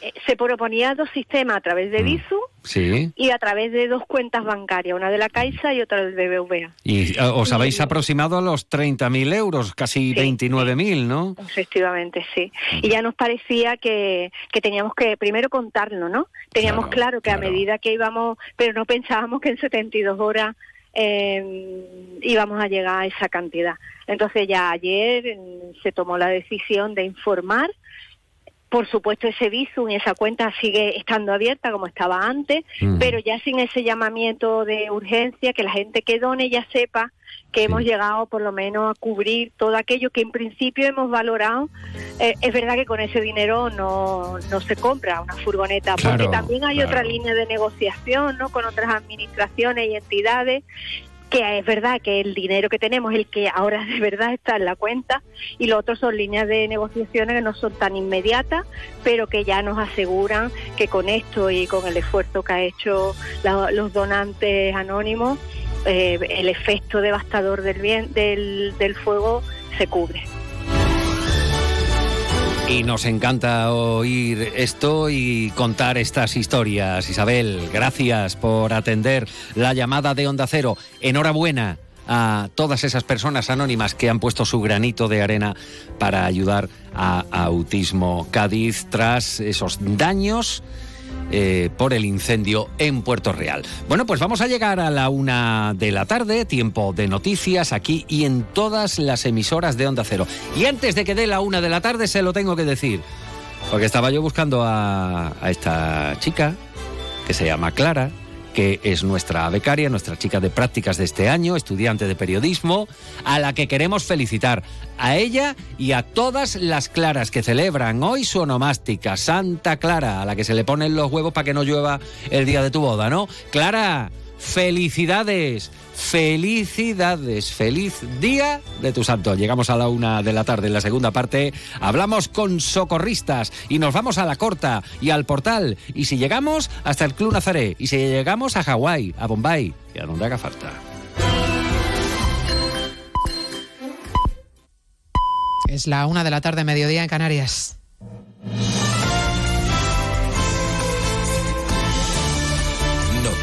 Eh, Se proponía dos sistemas a través de Bisu Sí. y a través de dos cuentas bancarias, una de la Caixa y otra del BBVA. Y eh, os habéis aproximado a los 30.000 euros, casi 29.000, ¿no? Efectivamente, sí. Y ya nos parecía que, que teníamos que primero contarlo, ¿no? Teníamos claro, que a medida que íbamos, pero no pensábamos que en 72 horas eh, íbamos a llegar a esa cantidad. Entonces ya ayer mm, se tomó la decisión de informar. Por supuesto, ese visum y esa cuenta sigue estando abierta como estaba antes, Mm. pero ya sin ese llamamiento de urgencia, que la gente que done ya sepa que hemos llegado por lo menos a cubrir todo aquello que en principio hemos valorado. Eh, es verdad que con ese dinero no, no se compra una furgoneta, Claro, porque también hay claro. otra línea de negociación ¿no? con otras administraciones y entidades que es verdad que el dinero que tenemos es el que ahora de verdad está en la cuenta y lo otro son líneas de negociaciones que no son tan inmediatas, pero que ya nos aseguran que con esto y con el esfuerzo que ha hecho la- los donantes anónimos, eh, el efecto devastador del, bien, del, del fuego se cubre. Y nos encanta oír esto y contar estas historias. Isabel, gracias por atender la llamada de Onda Cero. Enhorabuena a todas esas personas anónimas que han puesto su granito de arena para ayudar a Autismo Cádiz tras esos daños eh, por el incendio en Puerto Real. Bueno, pues vamos a llegar a la una de la tarde, tiempo de noticias aquí y en todas las emisoras de Onda Cero. Y antes de que dé la una de la tarde se lo tengo que decir, porque estaba yo buscando a, a esta chica que se llama Clara, que es nuestra becaria, nuestra chica de prácticas de este año, estudiante de periodismo, a la que queremos felicitar. A ella y a todas las claras que celebran hoy su onomástica, Santa Clara, a la que se le ponen los huevos para que no llueva el día de tu boda, ¿no? Clara, felicidades, felicidades, feliz día de tu santo. Llegamos a la una de la tarde en la segunda parte, hablamos con socorristas y nos vamos a la corta y al portal. Y si llegamos hasta el Club Nazaré, y si llegamos a Hawái, a Bombay y a donde haga falta. Es la una de la tarde, mediodía en Canarias.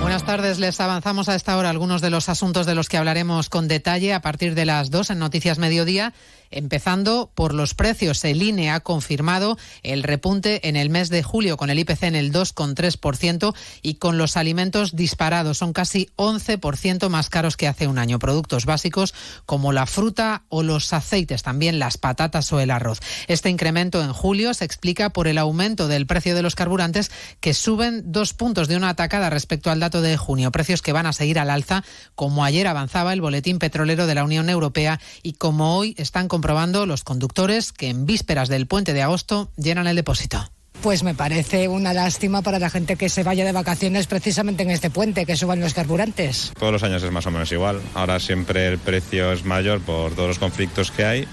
Buenas tardes, les avanzamos a esta hora algunos de los asuntos de los que hablaremos con detalle a partir de las dos en Noticias Mediodía empezando por los precios. El INE ha confirmado el repunte en el mes de julio con el IPC en el 2,3% y con los alimentos disparados. Son casi 11% más caros que hace un año. Productos básicos como la fruta o los aceites, también las patatas o el arroz. Este incremento en julio se explica por el aumento del precio de los carburantes que suben dos puntos de una atacada respecto al dato de junio. Precios que van a seguir al alza, como ayer avanzaba el boletín petrolero de la Unión Europea y como hoy están comprobando los conductores que en vísperas del puente de agosto llenan el depósito. Pues me parece una lástima para la gente que se vaya de vacaciones precisamente en este puente, que suban los carburantes. Todos los años es más o menos igual. Ahora siempre el precio es mayor por todos los conflictos que hay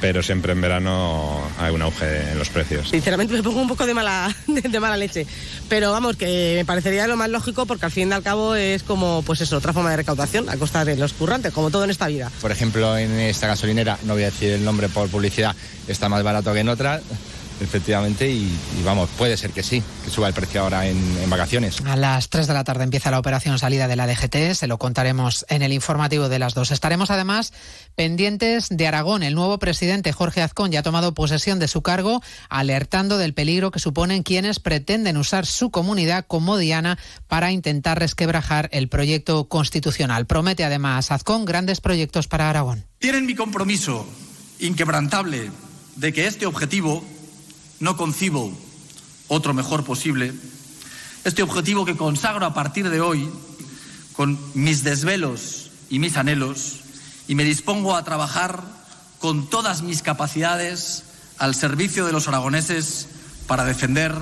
pero siempre en verano hay un auge en los precios. Sinceramente me pongo un poco de mala, de, de, mala leche, pero vamos, que me parecería lo más lógico porque al fin y al cabo es como, pues eso, otra forma de recaudación a costa de los currantes, como todo en esta vida. Por ejemplo, en esta gasolinera, no voy a decir el nombre por publicidad, está más barato que en otras efectivamente, y, y, vamos, puede ser que sí, que suba el precio ahora en, en, vacaciones. A las 3 de la tarde empieza la operación salida de la DGT, se lo contaremos en el informativo de las dos. Estaremos además pendientes de Aragón. El nuevo presidente Jorge Azcón ya ha tomado posesión de su cargo, alertando del peligro que suponen quienes pretenden usar su comunidad como diana para intentar resquebrajar el proyecto constitucional. Promete además Azcón grandes proyectos para Aragón. Tienen mi compromiso inquebrantable de que este objetivo no concibo otro mejor posible. Este objetivo que consagro a partir de hoy con mis desvelos y mis anhelos y me dispongo a trabajar con todas mis capacidades al servicio de los aragoneses para defender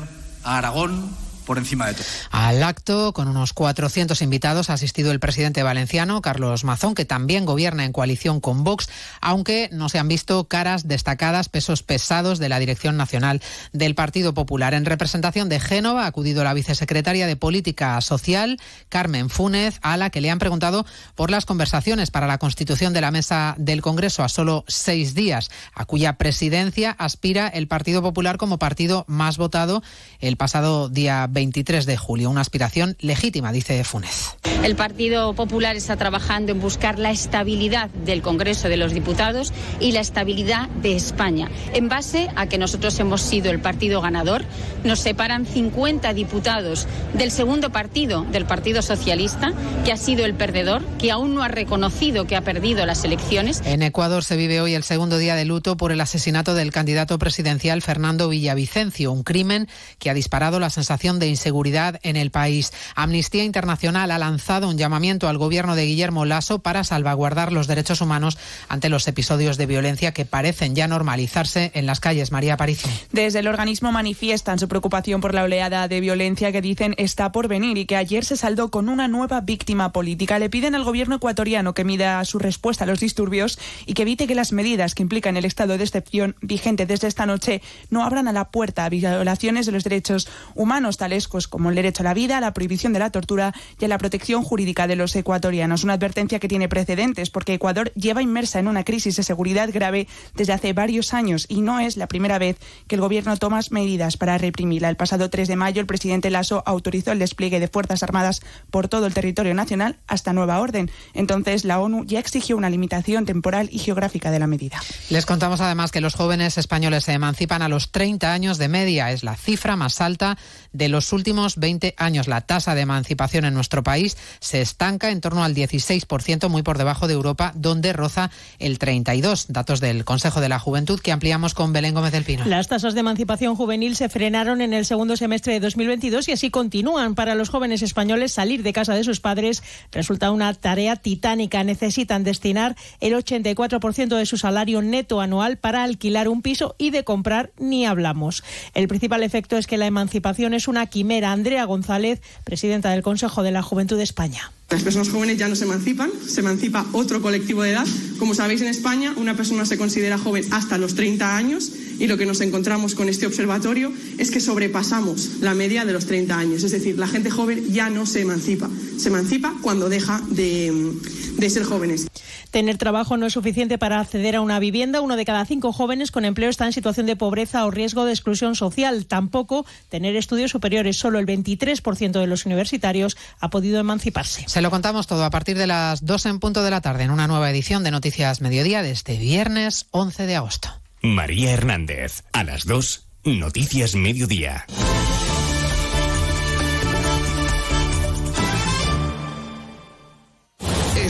a Aragón por encima de todo. Al acto, con unos 400 invitados, ha asistido el presidente valenciano, Carlos Mazón, que también gobierna en coalición con Vox, aunque no se han visto caras destacadas, pesos pesados de la dirección nacional del Partido Popular. En representación de Génova ha acudido la vicesecretaria de Política Social, Carmen Fúnez, a la que le han preguntado por las conversaciones para la constitución de la mesa del Congreso a solo seis días, a cuya presidencia aspira el Partido Popular como partido más votado el pasado día 23 de julio. Una aspiración legítima, dice Funes. El Partido Popular está trabajando en buscar la estabilidad del Congreso de los Diputados y la estabilidad de España. En base a que nosotros hemos sido el partido ganador, nos separan 50 diputados del segundo partido, del Partido Socialista, que ha sido el perdedor, que aún no ha reconocido que ha perdido las elecciones. En Ecuador se vive hoy el segundo día de luto por el asesinato del candidato presidencial Fernando Villavicencio, un crimen que ha disparado la sensación de inseguridad en el país. Amnistía Internacional ha lanzado un llamamiento al gobierno de Guillermo Lasso para salvaguardar los derechos humanos ante los episodios de violencia que parecen ya normalizarse en las calles. María Aparicio. Desde el organismo manifiestan su preocupación por la oleada de violencia que dicen está por venir y que ayer se saldó con una nueva víctima política. Le piden al gobierno ecuatoriano que mida su respuesta a los disturbios y que evite que las medidas que implican el estado de excepción vigente desde esta noche no abran a la puerta a violaciones de los derechos humanos, tales como el derecho a la vida, a la prohibición de la tortura y a la protección jurídica de los ecuatorianos. Una advertencia que tiene precedentes porque Ecuador lleva inmersa en una crisis de seguridad grave desde hace varios años y no es la primera vez que el gobierno toma medidas para reprimirla. El pasado 3 de mayo el presidente Lasso autorizó el despliegue de fuerzas armadas por todo el territorio nacional hasta nueva orden. Entonces la ONU ya exigió una limitación temporal y geográfica de la medida. Les contamos además que los jóvenes españoles se emancipan a los 30 años de media. Es la cifra más alta de los los últimos 20 años. La tasa de emancipación en nuestro país se estanca en torno al 16%, muy por debajo de Europa, donde roza el 32%. Datos del Consejo de la Juventud que ampliamos con Belén Gómez del Pino. Las tasas de emancipación juvenil se frenaron en el segundo semestre de 2022 y así continúan. Para los jóvenes españoles, salir de casa de sus padres resulta una tarea titánica. Necesitan destinar el 84% de su salario neto anual para alquilar un piso y de comprar ni hablamos. El principal efecto es que la emancipación es una quimera. Andrea González, presidenta del Consejo de la Juventud de España. Las personas jóvenes ya no se emancipan, se emancipa otro colectivo de edad. Como sabéis, en España una persona se considera joven hasta los 30 años y lo que nos encontramos con este observatorio es que sobrepasamos la media de los 30 años. Es decir, la gente joven ya no se emancipa. Se emancipa cuando deja de, de ser jóvenes. Tener trabajo no es suficiente para acceder a una vivienda. Uno de cada cinco jóvenes con empleo está en situación de pobreza o riesgo de exclusión social. Tampoco tener estudios superiores. Solo el 23% de los universitarios ha podido emanciparse. Se lo contamos todo a partir de las 2 en punto de la tarde en una nueva edición de Noticias Mediodía de este viernes 11 de agosto. María Hernández, a las 2, Noticias Mediodía.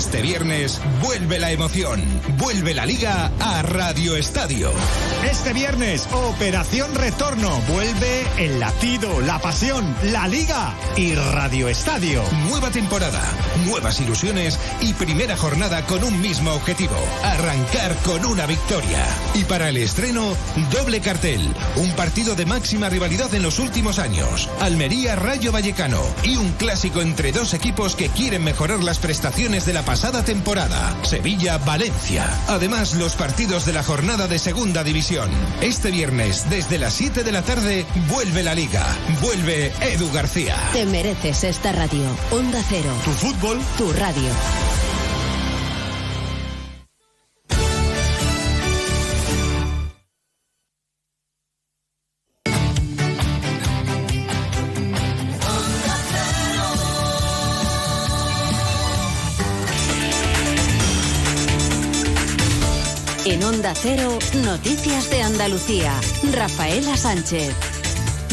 Este viernes vuelve la emoción, vuelve la liga a Radio Estadio. Este viernes, Operación Retorno. Vuelve el latido, la pasión, la liga y Radio Estadio. Nueva temporada, nuevas ilusiones y primera jornada con un mismo objetivo, arrancar con una victoria. Y para el estreno, doble cartel, un partido de máxima rivalidad en los últimos años, Almería Rayo Vallecano y un clásico entre dos equipos que quieren mejorar las prestaciones de la pasada temporada, Sevilla-Valencia. Además, los partidos de la jornada de Segunda División. Este viernes, desde las 7 de la tarde, vuelve la liga, vuelve Edu García. Te mereces esta radio. Onda Cero. Tu fútbol. Tu radio. Onda Cero, Noticias de Andalucía. Rafaela Sánchez.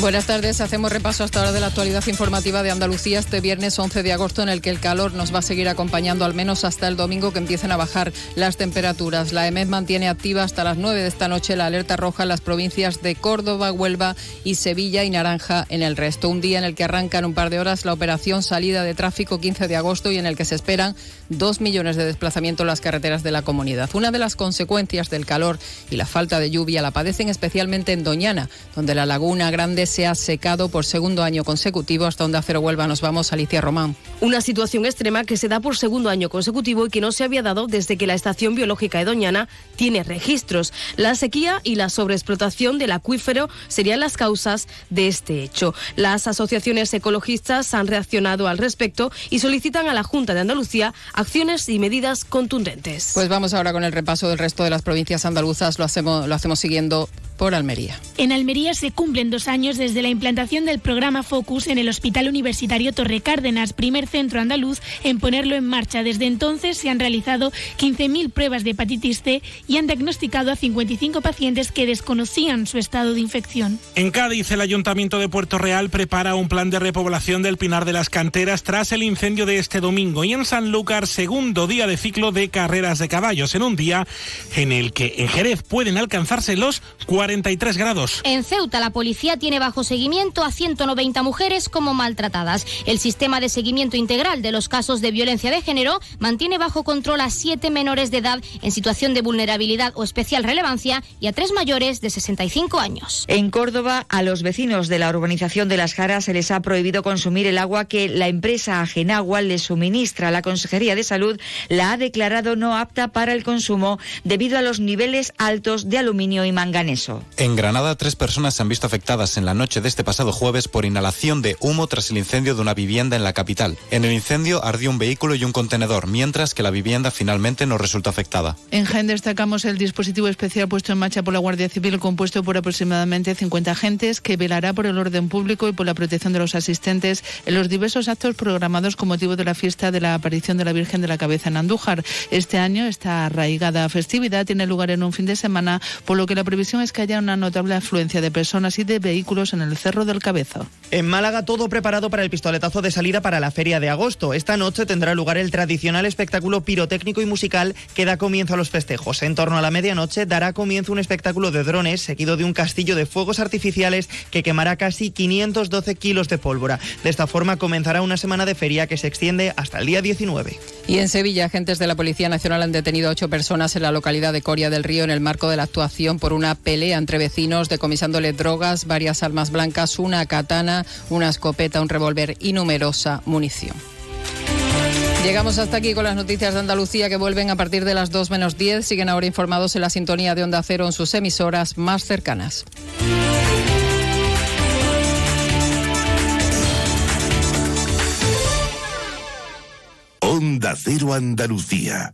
Buenas tardes. Hacemos repaso hasta ahora de la actualidad informativa de Andalucía este viernes 11 de agosto en el que el calor nos va a seguir acompañando al menos hasta el domingo que empiecen a bajar las temperaturas. La EMED mantiene activa hasta las 9 de esta noche la alerta roja en las provincias de Córdoba, Huelva y Sevilla y naranja en el resto. Un día en el que arranca en un par de horas la operación salida de tráfico 15 de agosto y en el que se esperan dos millones de desplazamientos en las carreteras de la comunidad. Una de las consecuencias del calor y la falta de lluvia la padecen especialmente en Doñana, donde la laguna grande se ha secado por segundo año consecutivo. Hasta donde Acero Huelva nos vamos, Alicia Román. Una situación extrema que se da por segundo año consecutivo y que no se había dado desde que la Estación Biológica de Doñana tiene registros. La sequía y la sobreexplotación del acuífero serían las causas de este hecho. Las asociaciones ecologistas han reaccionado al respecto y solicitan a la Junta de Andalucía acciones y medidas contundentes. Pues vamos ahora con el repaso del resto de las provincias andaluzas. Lo hacemos, lo hacemos siguiendo por Almería. En Almería se cumplen dos años desde la implantación del programa Focus en el Hospital Universitario Torre Cárdenas, primer centro andaluz en ponerlo en marcha. Desde entonces se han realizado 15.000 pruebas de hepatitis C y han diagnosticado a 55 pacientes que desconocían su estado de infección. En Cádiz, el Ayuntamiento de Puerto Real prepara un plan de repoblación del Pinar de las Canteras tras el incendio de este domingo. Y en Sanlúcar, segundo día de ciclo de carreras de caballos, en un día en el que en Jerez pueden alcanzarse los 43 grados. En Ceuta, la policía tiene bajo seguimiento a 190 mujeres como maltratadas. El sistema de seguimiento integral de los casos de violencia de género mantiene bajo control a siete menores de edad en situación de vulnerabilidad o especial relevancia y a tres mayores de 65 años. En Córdoba, a los vecinos de la urbanización de Las Jaras se les ha prohibido consumir el agua que la empresa Agenagua les suministra. La Consejería de Salud la ha declarado no apta para el consumo debido a los niveles altos de aluminio y manganeso. En Granada, tres personas se han visto afectadas en la noche de este pasado jueves por inhalación de humo tras el incendio de una vivienda en la capital. En el incendio ardió un vehículo y un contenedor, mientras que la vivienda finalmente no resultó afectada. En Jaén destacamos el dispositivo especial puesto en marcha por la Guardia Civil, compuesto por aproximadamente 50 agentes, que velará por el orden público y por la protección de los asistentes en los diversos actos programados con motivo de la fiesta de la aparición de la Virgen de la Cabeza en Andújar. Este año, esta arraigada festividad tiene lugar en un fin de semana, por lo que la previsión es que haya una notable afluencia de personas y de vehículos en el Cerro del Cabezo. En Málaga todo preparado para el pistoletazo de salida para la feria de agosto. Esta noche tendrá lugar el tradicional espectáculo pirotécnico y musical que da comienzo a los festejos. En torno a la medianoche dará comienzo un espectáculo de drones seguido de un castillo de fuegos artificiales que quemará casi 512 kilos de pólvora. De esta forma comenzará una semana de feria que se extiende hasta el día 19. Y en Sevilla, agentes de la Policía Nacional han detenido a ocho personas en la localidad de Coria del Río en el marco de la actuación por una pelea entre vecinos, decomisándole drogas, varias armas blancas, una katana, una escopeta, un revólver y numerosa munición. Llegamos hasta aquí con las noticias de Andalucía que vuelven a partir de las 2 menos 10. Siguen ahora informados en la sintonía de Onda Cero en sus emisoras más cercanas. Onda Cero Andalucía.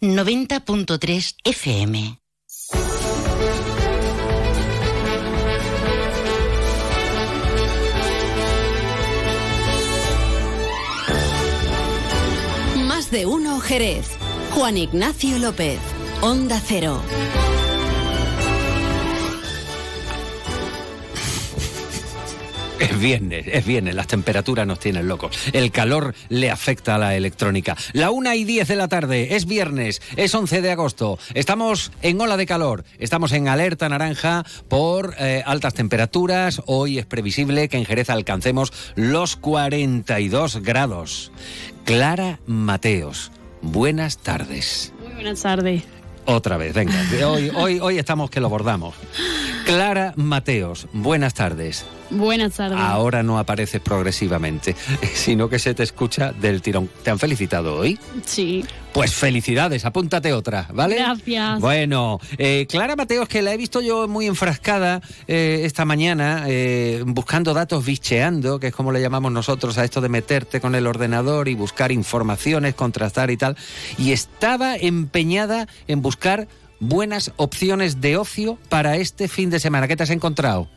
90.3 FM. Más de uno Jerez. Juan Ignacio López. Onda Cero. Es viernes, es viernes, las temperaturas nos tienen locos. El calor le afecta a la electrónica. La una y 10 de la tarde, es viernes, es 11 de agosto. Estamos en ola de calor, estamos en alerta naranja por eh, altas temperaturas. Hoy es previsible que en Jerez alcancemos los 42 grados. Clara Mateos, buenas tardes. Muy buenas tardes. Otra vez, venga. Hoy, hoy, hoy estamos que lo bordamos. Clara Mateos, buenas tardes. Buenas tardes. Ahora no apareces progresivamente, sino que se te escucha del tirón. ¿Te han felicitado hoy? Sí. Pues felicidades, apúntate otra, ¿vale? Gracias. Bueno, eh, Clara Mateos, que la he visto yo muy enfrascada eh, esta mañana, eh, buscando datos, bicheando, que es como le llamamos nosotros a esto de meterte con el ordenador y buscar informaciones, contrastar y tal, y estaba empeñada en buscar buenas opciones de ocio para este fin de semana. ¿Qué te has encontrado?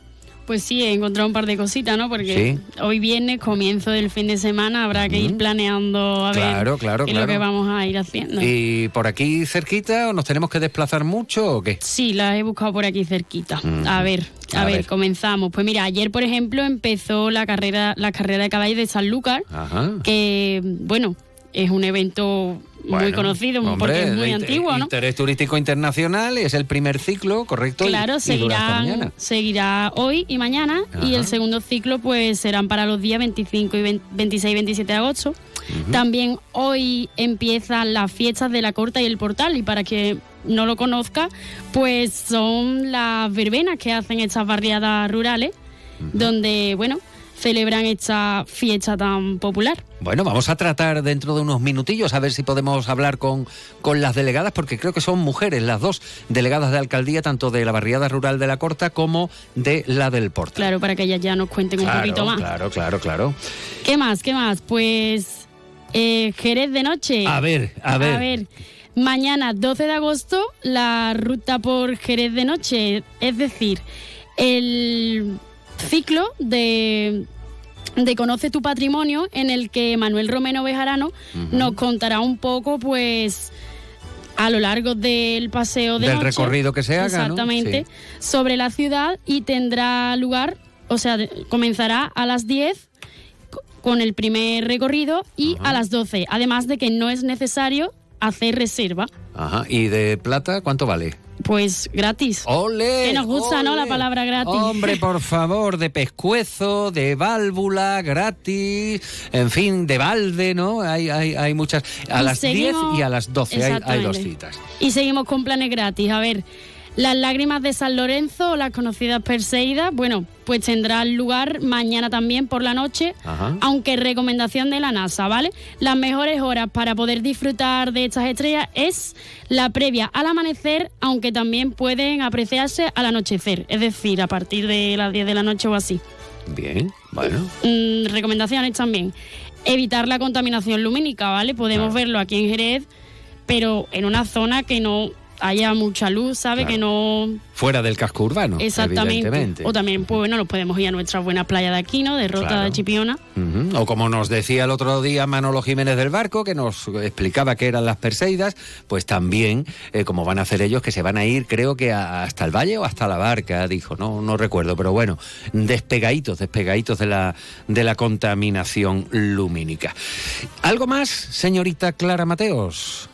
Pues sí, he encontrado un par de cositas, ¿no? Porque hoy viernes, comienzo del fin de semana, habrá que ir planeando a Claro, ver claro, qué es lo que vamos a ir haciendo. ¿Y por aquí cerquita o nos tenemos que desplazar mucho o qué? Sí, la he buscado por aquí cerquita. A ver, a, A ver, ver. comenzamos. Pues mira, ayer, por ejemplo, empezó la carrera, la carrera de caballos de Sanlúcar, Ajá. que, bueno, es un evento muy conocido hombre, porque es muy inter- antiguo, ¿no? Interés turístico internacional, es el primer ciclo, correcto. Claro, y seguirán, seguirá hoy y mañana y el segundo ciclo pues serán para los días 25 y 20 26 y 27 de agosto. También hoy empiezan las fiestas de la Corta y el Portal y para que no lo conozca, pues son las verbenas que hacen estas barriadas rurales donde, bueno, celebran esta fiesta tan popular. Bueno, vamos a tratar dentro de unos minutillos a ver si podemos hablar con, con las delegadas, porque creo que son mujeres las dos delegadas de alcaldía, tanto de la barriada rural de la Corta como de la del Portal. Claro, para que ellas ya nos cuenten un poquito más. Claro, claro, claro. ¿Qué más? ¿Qué más? Pues eh, Jerez de noche. A ver, a ver. A ver, mañana 12 de agosto la ruta por Jerez de noche, es decir, el ciclo de de Conoce tu patrimonio en el que Manuel Romero Bejarano nos contará un poco pues a lo largo del paseo de Del noche, recorrido que se haga, ¿no? Exactamente, Sí. sobre la ciudad y tendrá lugar, o sea, comenzará a las 10 co- con el primer recorrido y a las 12, además de que no es necesario hacer reserva, Ajá. ¿Y de plata cuánto vale? Pues gratis. ¡Ole! Que nos gusta, ¿no? La palabra gratis. Hombre, por favor, de pescuezo, de válvula, gratis, en fin, de balde, ¿no? Hay, hay, hay muchas. A Y las 10 seguimos- y a las 12 hay, hay dos citas. Y seguimos con planes gratis. A ver, las lágrimas de San Lorenzo, o las conocidas Perseidas, bueno, pues tendrán lugar mañana también por la noche, Ajá. aunque recomendación de la NASA, ¿vale? Las mejores horas para poder disfrutar de estas estrellas es la previa al amanecer, aunque también pueden apreciarse al anochecer, es decir, a partir de las 10 de la noche o así. Bien, Bueno. Mm, recomendaciones también. Evitar la contaminación lumínica, ¿vale? Podemos verlo aquí en Jerez, pero en una zona que no haya mucha luz, ¿sabe? Que no... Fuera del casco urbano. Exactamente. evidentemente. O también, pues bueno, nos podemos ir a nuestra buena playa de aquí, ¿no? De Rota Claro. de Chipiona. O como nos decía el otro día Manolo Jiménez del Barco, que nos explicaba qué eran las Perseidas, pues también, eh, como van a hacer ellos, que se van a ir, creo que a- hasta el valle o hasta la barca, dijo, no, no recuerdo, pero bueno, despegaditos, despegaditos de la, de la contaminación lumínica. ¿Algo más, señorita Clara Mateos?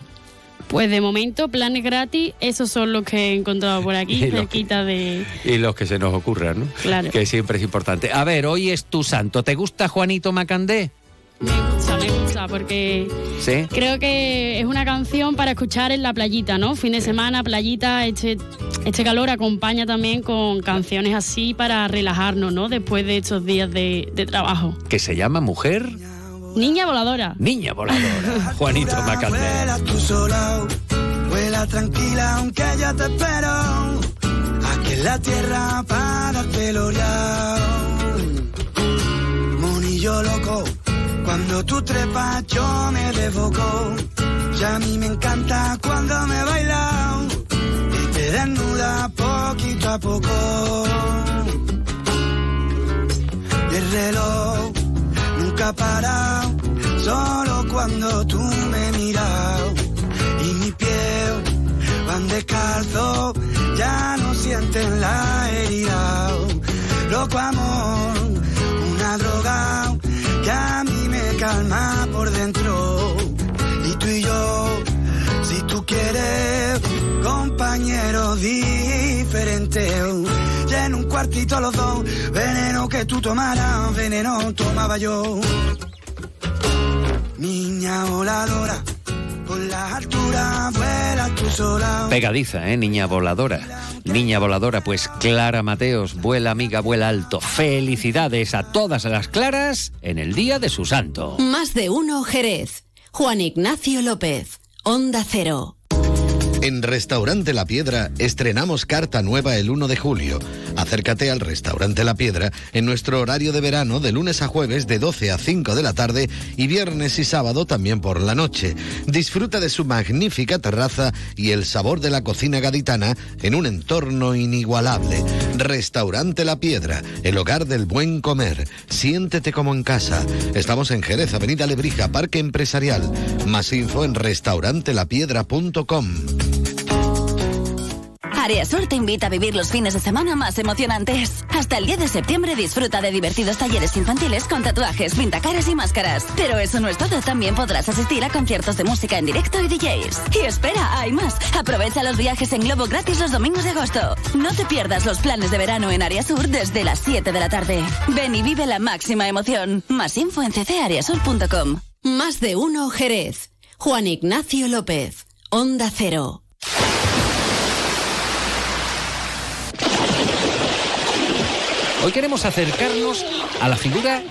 Pues de momento, planes gratis, esos son los que he encontrado por aquí, cerquita de... Y los que se nos ocurran, ¿no? Claro. Que siempre es importante. A ver, hoy es tu santo. ¿Te gusta Juanito Macandé? Me gusta, me gusta, porque Sí. creo que es una canción para escuchar en la playita, ¿no? Fin de semana, playita, este, este calor acompaña también con canciones así para relajarnos, ¿no? Después de estos días de, de trabajo. Que se llama Mujer Niña voladora. Niña voladora. Juanito Macandé. Vuela tú sola, vuela tranquila aunque ya te espero. Aquí en la tierra para darte Monillo loco, cuando tú trepas yo me desboco. Ya a mí me encanta cuando me bailas y te desnuda poquito a poco. Y el reloj nunca solo cuando tú me miras. Y mi piel van descalzo, ya no sienten la herida. Loco amor, una droga que a mí me calma por dentro. Y tú y yo, si tú quieres, compañeros diferentes. Y en un cuartito los dos, veneno que tú tomaras, veneno tomaba yo. Niña voladora, por las alturas vuela tú sola. Pegadiza, ¿eh? Niña voladora. Niña voladora, pues Clara Mateos, vuela amiga, vuela alto. Felicidades a todas las claras en el día de su santo. Más de uno Jerez. Juan Ignacio López. Onda Cero. En Restaurante La Piedra estrenamos carta nueva el 1 de julio. Acércate al Restaurante La Piedra en nuestro horario de verano de lunes a jueves de 12 a 5 de la tarde y viernes y sábado también por la noche. Disfruta de su magnífica terraza y el sabor de la cocina gaditana en un entorno inigualable. Restaurante La Piedra, el hogar del buen comer. Siéntete como en casa. Estamos en Jerez, Avenida Lebrija, Parque Empresarial. Más info en restaurantelappiedra.com. Areasur te invita a vivir los fines de semana más emocionantes. Hasta el 10 de septiembre disfruta de divertidos talleres infantiles con tatuajes, pintacaras y máscaras. Pero eso no es todo, también podrás asistir a conciertos de música en directo y DJs. Y espera, hay más. Aprovecha los viajes en globo gratis los domingos de agosto. No te pierdas los planes de verano en Areasur desde las 7 de la tarde. Ven y vive la máxima emoción. Más info en ccareasur.com. Más de uno Jerez. Juan Ignacio López. Onda Cero. Hoy queremos acercarnos a la figura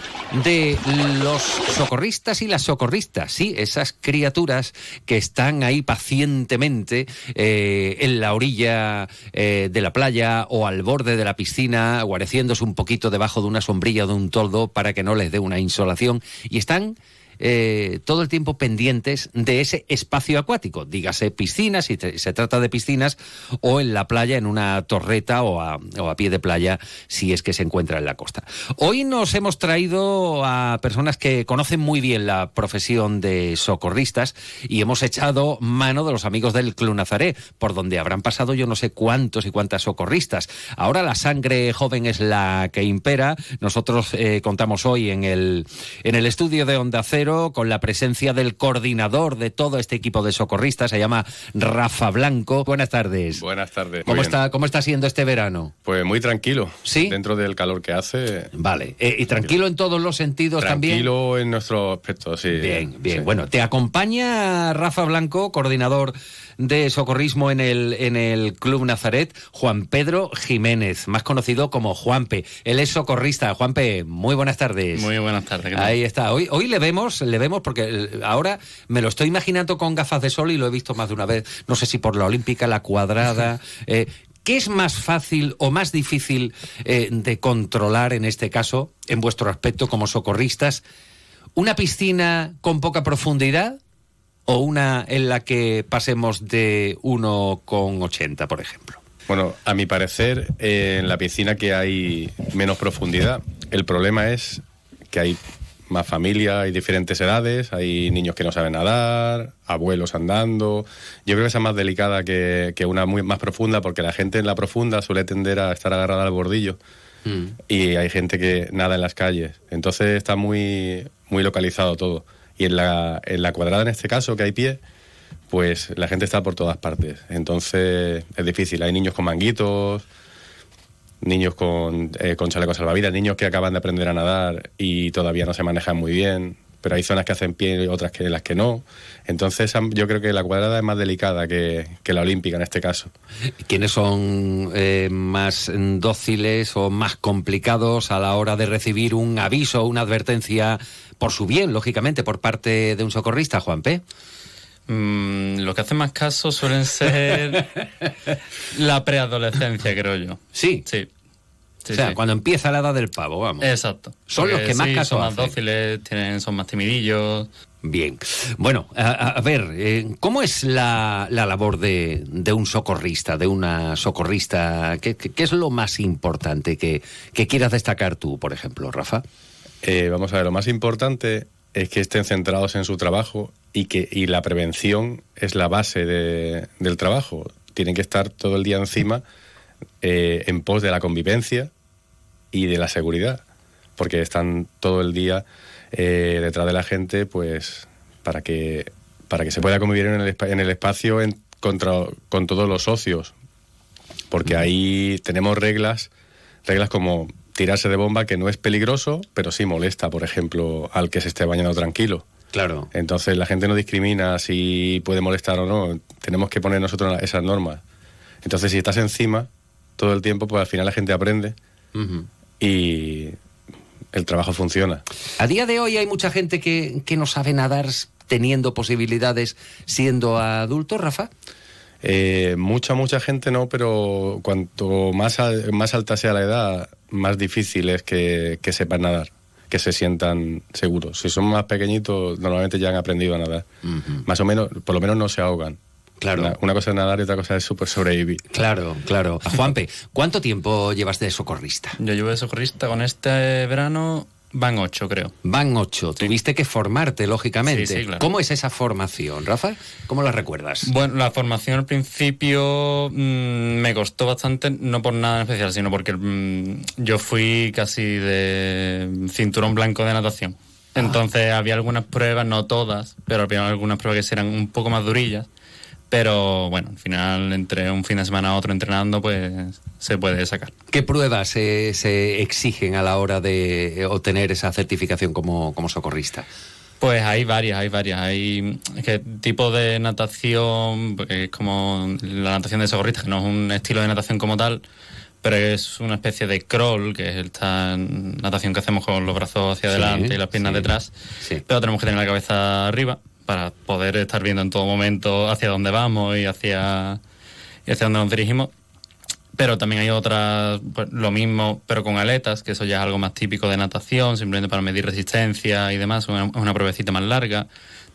de los socorristas y las socorristas, sí, esas criaturas que están ahí pacientemente eh, en la orilla eh, de la playa o al borde de la piscina, guareciéndose un poquito debajo de una sombrilla o de un toldo para que no les dé una insolación y están eh, todo el tiempo pendientes de ese espacio acuático, dígase piscinas, si se trata de piscinas, o en la playa, en una torreta o a, o a pie de playa, si es que se encuentra en la costa. Hoy nos hemos traído a personas que conocen muy bien la profesión de socorristas y hemos echado mano de los amigos del Club Nazaré, por donde habrán pasado yo no sé cuántos y cuántas socorristas. Ahora la sangre joven es la que impera. Nosotros eh, contamos hoy en el, en el estudio de Onda Cero con la presencia del coordinador de todo este equipo de socorristas, se llama Rafa Blanco. Buenas tardes. Buenas tardes. ¿Cómo está, ¿Cómo está siendo este verano? Pues muy tranquilo. Sí. Dentro del calor que hace. Vale. Eh, y tranquilo en todos los sentidos también. Tranquilo en nuestro aspecto, sí. Bien, bien. Bueno, te acompaña Rafa Blanco, coordinador de socorrismo en el, en el Club Nazaret, Juan Pedro Jiménez, más conocido como Juanpe. Él es socorrista. Juanpe, muy buenas tardes. Muy buenas tardes. Ahí está. Hoy, hoy le vemos, le vemos porque ahora me lo estoy imaginando con gafas de sol y lo he visto más de una vez. No sé si por la olímpica, la cuadrada. eh, ¿Qué es más fácil o más difícil eh, de controlar en este caso, en vuestro aspecto como socorristas? ¿Una piscina con poca profundidad o una en la que pasemos de 1,80, por ejemplo? Bueno, a mi parecer, eh, en la piscina que hay menos profundidad, el problema es que hay más familia, hay diferentes edades, hay niños que no saben nadar, abuelos andando. Yo creo que esa es más delicada que, que una muy más profunda, porque la gente en la profunda suele tender a estar agarrada al bordillo y hay gente que nada en las calles. Entonces está muy, muy localizado todo. Y en la, en la cuadrada, en este caso, que hay pie, pues la gente está por todas partes. Entonces es difícil. Hay niños con manguitos, niños con, eh, con chalecos salvavidas, niños que acaban de aprender a nadar y todavía no se manejan muy bien. Pero hay zonas que hacen pie y otras que las que no. Entonces yo creo que la cuadrada es más delicada que, que la olímpica en este caso. ¿Quiénes son eh, más dóciles o más complicados a la hora de recibir un aviso o una advertencia por su bien, lógicamente, por parte de un socorrista, Juan P? Mm, lo que hacen más caso suelen ser la preadolescencia, creo yo. Sí. Sí. Sí, o sea, sí. cuando empieza la edad del pavo, vamos. Exacto. Son los que más sí, caso son más hacen. dóciles, tienen, son más timidillos. Bien. Bueno, a, ver, eh, ¿cómo es la, la labor de, de un socorrista, de una socorrista? ¿Qué, qué- qué es lo más importante que, que quieras destacar tú, por ejemplo, Rafa? Eh, vamos a ver, lo más importante es que estén centrados en su trabajo y que y la prevención es la base de- del trabajo. Tienen que estar todo el día encima eh, en pos de la convivencia y de la seguridad, porque están todo el día eh, detrás de la gente, pues para que para que se pueda convivir en el, en el espacio en- contra, con todos los socios, porque ahí tenemos reglas, reglas como tirarse de bomba que no es peligroso, pero sí molesta, por ejemplo, al que se esté bañando tranquilo. Claro. Entonces la gente no discrimina si puede molestar o no. Tenemos que poner nosotros esas normas. Entonces si estás encima todo el tiempo, pues al final la gente aprende y el trabajo funciona. A día de hoy hay mucha gente que, que no sabe nadar teniendo posibilidades siendo adulto, Rafa. Eh, mucha, mucha gente no, pero cuanto más, al- más alta sea la edad, más difícil es que, que sepan nadar, que se sientan seguros. Si son más pequeñitos, normalmente ya han aprendido a nadar. Más o menos, por lo menos no se ahogan. Claro. Una, una cosa es nadar y otra cosa es super sobrevivir. Claro, claro. Juanpe, ¿cuánto tiempo llevas de socorrista? Yo llevo de socorrista con este verano, van ocho, creo. Van ocho. Tuviste que formarte, lógicamente. Sí, sí, claro. ¿Cómo es esa formación, Rafa? ¿Cómo la recuerdas? Bueno, la formación al principio mm, me costó bastante, no por nada en especial, sino porque mm, yo fui casi de cinturón blanco de natación. Entonces había algunas pruebas, no todas, pero había algunas pruebas que eran un poco más durillas. Pero bueno, al final, entre un fin de semana a otro entrenando, pues se puede sacar. ¿Qué pruebas se, se exigen a la hora de obtener esa certificación como, como socorrista? Pues hay varias, hay varias. Hay es que tipo de natación, porque es como la natación de socorristas, que no es un estilo de natación como tal, pero es una especie de crawl, que es esta natación que hacemos con los brazos hacia Sí, adelante y las piernas sí, detrás. sí. Pero tenemos que tener la cabeza arriba para poder estar viendo en todo momento hacia dónde vamos y hacia, y hacia dónde nos dirigimos. Pero también hay otras, pues, lo mismo, pero con aletas, que eso ya es algo más típico de natación, simplemente para medir resistencia y demás, una, una pruebecita más larga.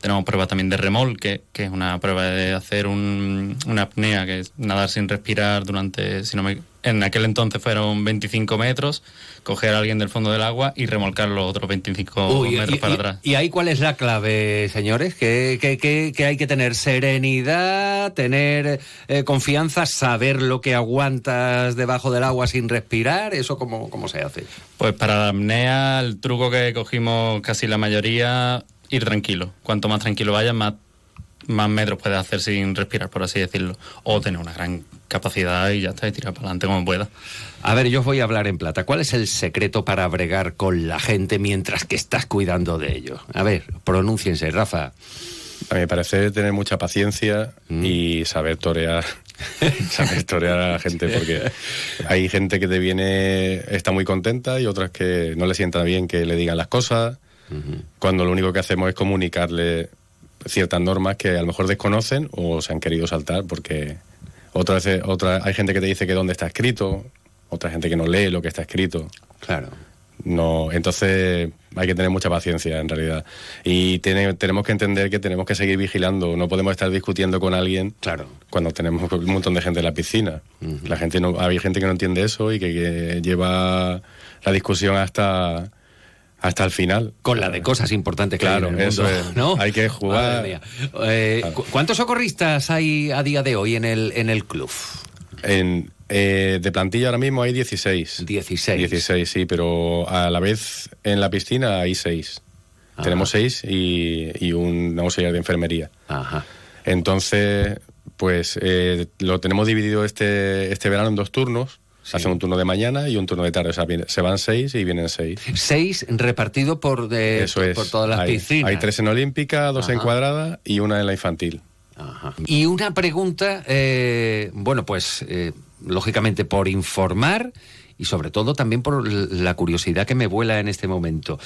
Tenemos pruebas también de remolque, que es una prueba de hacer un- una apnea, que es nadar sin respirar durante, si no me, en aquel entonces fueron 25 metros, coger a alguien del fondo del agua y remolcar los otros 25 Uy, metros y, para y- atrás. y ahí cuál es la clave, señores? Que, que- que- que hay que tener serenidad, tener eh, confianza, saber lo que aguantas debajo del agua sin respirar. ¿Eso cómo, cómo se hace? Pues para la apnea, el truco que cogimos casi la mayoría, ir tranquilo. Cuanto más tranquilo vayas, más, más metros puedes hacer sin respirar, por así decirlo. O tener una gran capacidad y ya está, y tirar para adelante como puedas. A ver, yo os voy a hablar en plata. ¿Cuál es el secreto para bregar con la gente mientras que estás cuidando de ellos? A ver, pronúnciense, Rafa. A mi parecer, tener mucha paciencia y saber torear. saber torear a la gente, porque hay gente que te viene, está muy contenta y otras que no le sienta bien que le digan las cosas. Cuando lo único que hacemos es comunicarle ciertas normas que a lo mejor desconocen o se han querido saltar porque Otra vez, otra, hay gente que te dice que dónde está escrito, otra gente que no lee lo que está escrito. Claro. No, entonces hay que tener mucha paciencia en realidad. Y tiene- tenemos que entender que tenemos que seguir vigilando. No podemos estar discutiendo con alguien claro. cuando tenemos un montón de gente en la piscina. La gente no, hay gente que no entiende eso y que, que lleva la discusión hasta hasta el final. Con la de cosas importantes que Claro, hay en el eso es. ¿no? Hay que jugar. Eh, ¿cu- ¿Cuántos socorristas hay a día de hoy en el, en el club? En, eh, de plantilla ahora mismo hay 16. 16. 16, sí, pero a la vez en la piscina hay 6. Tenemos 6 y, y un auxiliar de enfermería. Ajá. Entonces, pues eh, lo tenemos dividido este, este verano en dos turnos. Hacen un turno de mañana y un turno de tarde. O sea, viene- se van seis y vienen seis. Seis repartidos por, de, Eso es. por todas las hay, piscinas. Hay tres en Olímpica, dos en cuadrada y una en la infantil. Y una pregunta, eh, bueno, pues eh, lógicamente por informar y sobre todo también por la curiosidad que me vuela en este momento.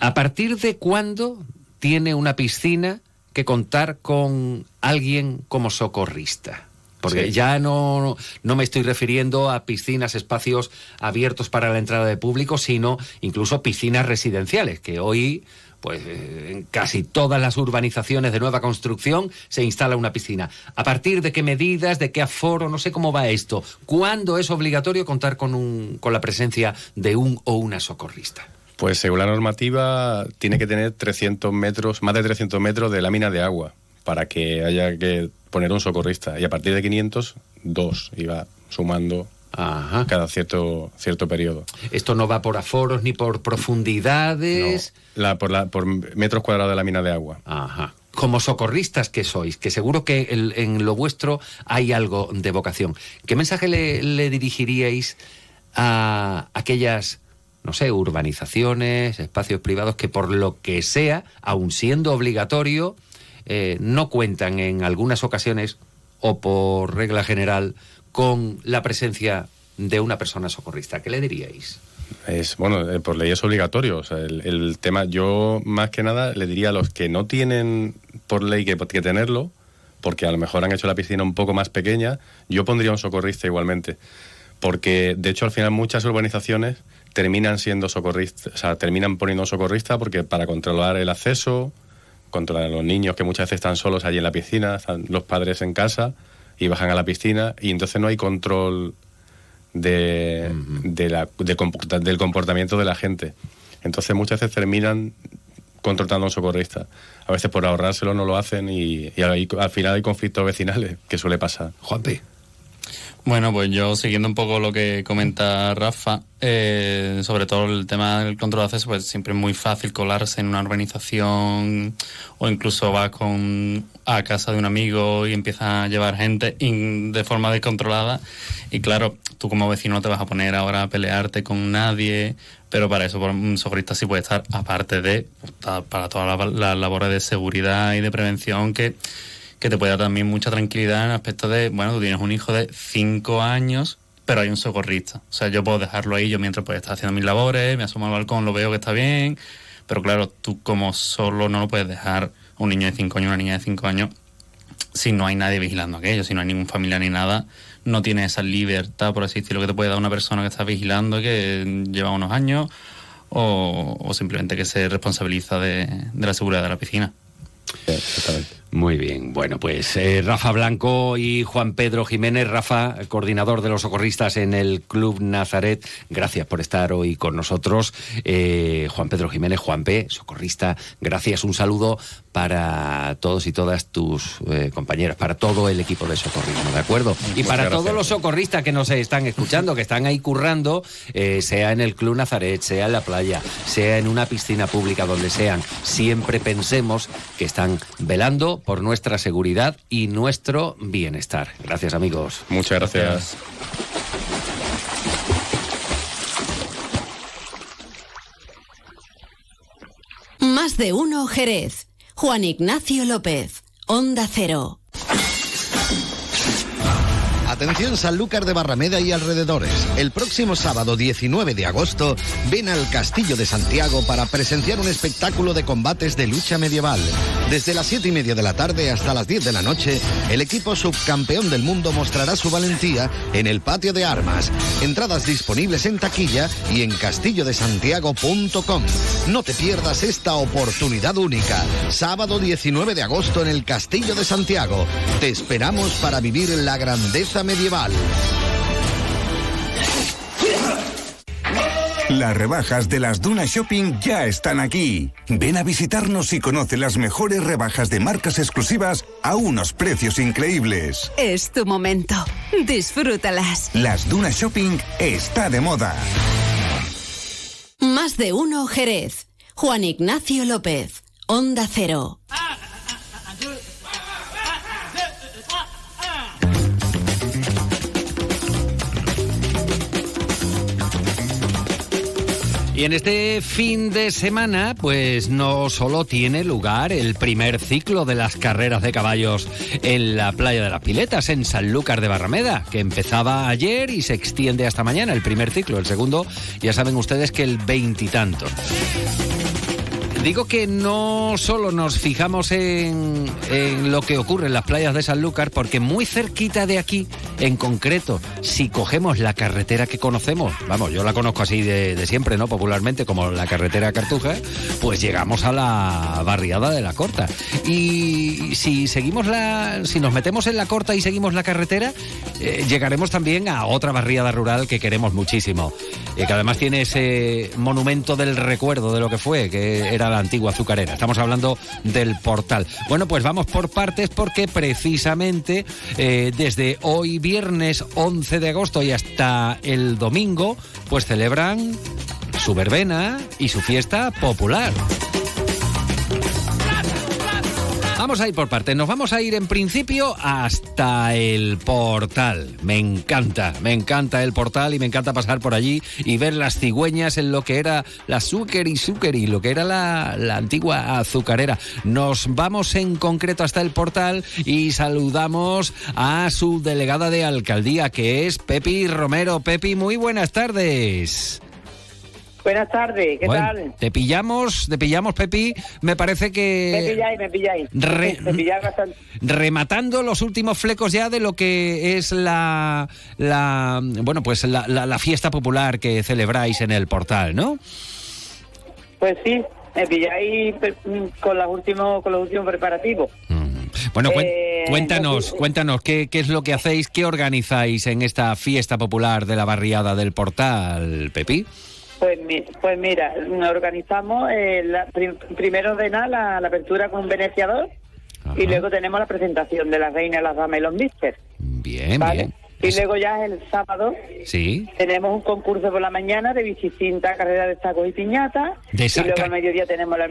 ¿A partir de cuándo tiene una piscina que contar con alguien como socorrista? Porque Sí. ya no, no me estoy refiriendo a piscinas, espacios abiertos para la entrada de público, sino incluso piscinas residenciales, que hoy, pues eh, en casi todas las urbanizaciones de nueva construcción se instala una piscina. ¿A partir de qué medidas, de qué aforo, no sé cómo va esto? ¿Cuándo es obligatorio contar con, un, con la presencia de un o una socorrista? Pues según la normativa tiene que tener 300 metros, más de 300 metros de lámina de agua para que haya que poner un socorrista. Y a partir de 500, dos. Va sumando cada cierto, cierto periodo. Esto no va por aforos ni por profundidades. La, por, la, por metros cuadrados de lámina de agua. Ajá. Como socorristas que sois, que seguro que el- en lo vuestro hay algo de vocación. ¿Qué mensaje le, le dirigiríais a aquellas, no sé, urbanizaciones, espacios privados que por lo que sea, aun siendo obligatorio, eh, no cuentan en algunas ocasiones o por regla general con la presencia de una persona socorrista? ¿Qué le diríais? Es, bueno, eh, por ley es obligatorio. El tema, yo más que nada le diría a los que no tienen por ley que, que tenerlo, porque a lo mejor han hecho la piscina un poco más pequeña, yo pondría un socorrista igualmente. Porque, de hecho, al final muchas urbanizaciones terminan siendo socorristas, o sea, terminan poniendo un socorrista porque para controlar el acceso, controlar a los niños que muchas veces están solos allí en la piscina, están los padres en casa y bajan a la piscina y entonces no hay control de, de la- de comporta- del comportamiento de la gente. Entonces muchas veces terminan contratando a un socorrista. A veces por ahorrárselo no lo hacen y, y ahí- al final hay conflictos vecinales, que suele pasar. Juanpe. Bueno, pues yo siguiendo un poco lo que comenta Rafa, eh, sobre todo el tema del control de acceso, pues siempre es muy fácil colarse en una organización o incluso vas con, a casa de un amigo y empiezas a llevar gente de forma descontrolada. Y claro, tú como vecino no te vas a poner ahora a pelearte con nadie, pero para eso un socorrista sí puede estar, aparte de pues, para todas las las labores de seguridad y de prevención que que te puede dar también mucha tranquilidad en el aspecto de, bueno, tú tienes un hijo de 5 años, pero hay un socorrista. O sea, yo puedo dejarlo ahí, yo mientras pues estar haciendo mis labores, me asomo al balcón, lo veo que está bien, pero claro, tú como solo no lo puedes dejar un niño de 5 años, una niña de 5 años, si no hay nadie vigilando aquello, si no hay ningún familiar ni nada, no tienes esa libertad, por así decirlo, que te puede dar una persona que está vigilando, que lleva unos años, o, simplemente que se responsabiliza de, de la seguridad de la piscina. Muy bien, bueno, pues eh, Rafa Blanco y Juan Pedro Jiménez, Rafa, coordinador de los socorristas en el Club Nazaret, gracias por estar hoy con nosotros. Eh, Juan Pedro Jiménez, Juan P., socorrista, gracias, un saludo para todos y todas tus eh, compañeras, para todo el equipo de socorrismo, ¿de acuerdo? Y para gracias. todos los socorristas que nos están escuchando, que están ahí currando, eh, sea en el Club Nazaret, sea en la playa, sea en una piscina pública, donde sean, siempre pensemos que están velando por nuestra seguridad y nuestro bienestar. Gracias, amigos. Muchas gracias. Más de uno Jerez. Juan Ignacio López. Onda Cero. Atención Sanlúcar de Barrameda y alrededores. El próximo sábado 19 de agosto ven al Castillo de Santiago para presenciar un espectáculo de combates de lucha medieval. Desde las 7 y media de la tarde hasta las 10 de la noche, el equipo subcampeón del mundo mostrará su valentía en el patio de armas. Entradas disponibles en taquilla y en castillodesantiago.com. No te pierdas esta oportunidad única. Sábado 19 de agosto en el Castillo de Santiago. Te esperamos para vivir la grandeza medieval. Las rebajas de las Duna Shopping ya están aquí. Ven a visitarnos y conoce las mejores rebajas de marcas exclusivas a unos precios increíbles. Es tu momento. Disfrútalas. Las Duna Shopping está de moda. Más de uno Jerez. Juan Ignacio López. Onda Cero. Y en este fin de semana, pues no solo tiene lugar el primer ciclo de las carreras de caballos en la playa de las Piletas, en Sanlúcar de Barrameda, que empezaba ayer y se extiende hasta mañana, el primer ciclo. El segundo, ya saben ustedes que el veintitanto. Digo que no solo nos fijamos en, en, lo que ocurre en las playas de Sanlúcar, porque muy cerquita de aquí, en concreto, si cogemos la carretera que conocemos, vamos, yo la conozco así de, siempre, ¿no? Popularmente, como la carretera Cartuja, pues llegamos a la barriada de la Corta. Y si seguimos la. si nos metemos en la Corta y seguimos la carretera, eh, llegaremos también a otra barriada rural que queremos muchísimo. Eh, que además tiene ese monumento del recuerdo de lo que fue, que era la antigua azucarera. Estamos hablando del portal. Bueno, pues vamos por partes porque precisamente eh, desde hoy viernes 11 de agosto y hasta el domingo, pues celebran su verbena y su fiesta popular. Vamos a ir por partes. Nos vamos a ir en principio hasta el portal. Me encanta, me encanta el portal y me encanta pasar por allí y ver las cigüeñas en lo que era la Zucker y Zucker y lo que era la, la antigua azucarera. Nos vamos en concreto hasta el portal y saludamos a su delegada de alcaldía que es Pepi Romero. Pepi, muy buenas tardes. Buenas tardes, ¿qué Bueno, tal? Te pillamos, te pillamos, Pepi. Me parece Me que pilláis, me pilláis. Re- Me pilláis bastante. rematando los últimos flecos ya de lo que es la, la bueno, pues la, la- la fiesta popular que celebráis en el portal, ¿no? Pues sí, me pilláis con, los últimos, con los últimos preparativos. Bueno, cuen- Eh, cuéntanos, cuéntanos ¿qué, qué es lo que hacéis, qué organizáis en esta fiesta popular de la barriada del portal, Pepi. Pues, pues mira, organizamos eh, la, prim- primero de nada la, la apertura con un veneciador y luego tenemos la presentación de la reina las damas y los míster. Bien, ¿vale? bien. Y luego ya el sábado Sí. tenemos un concurso por la mañana de bicicinta, carrera de sacos y piñata. De y luego al mediodía tenemos la,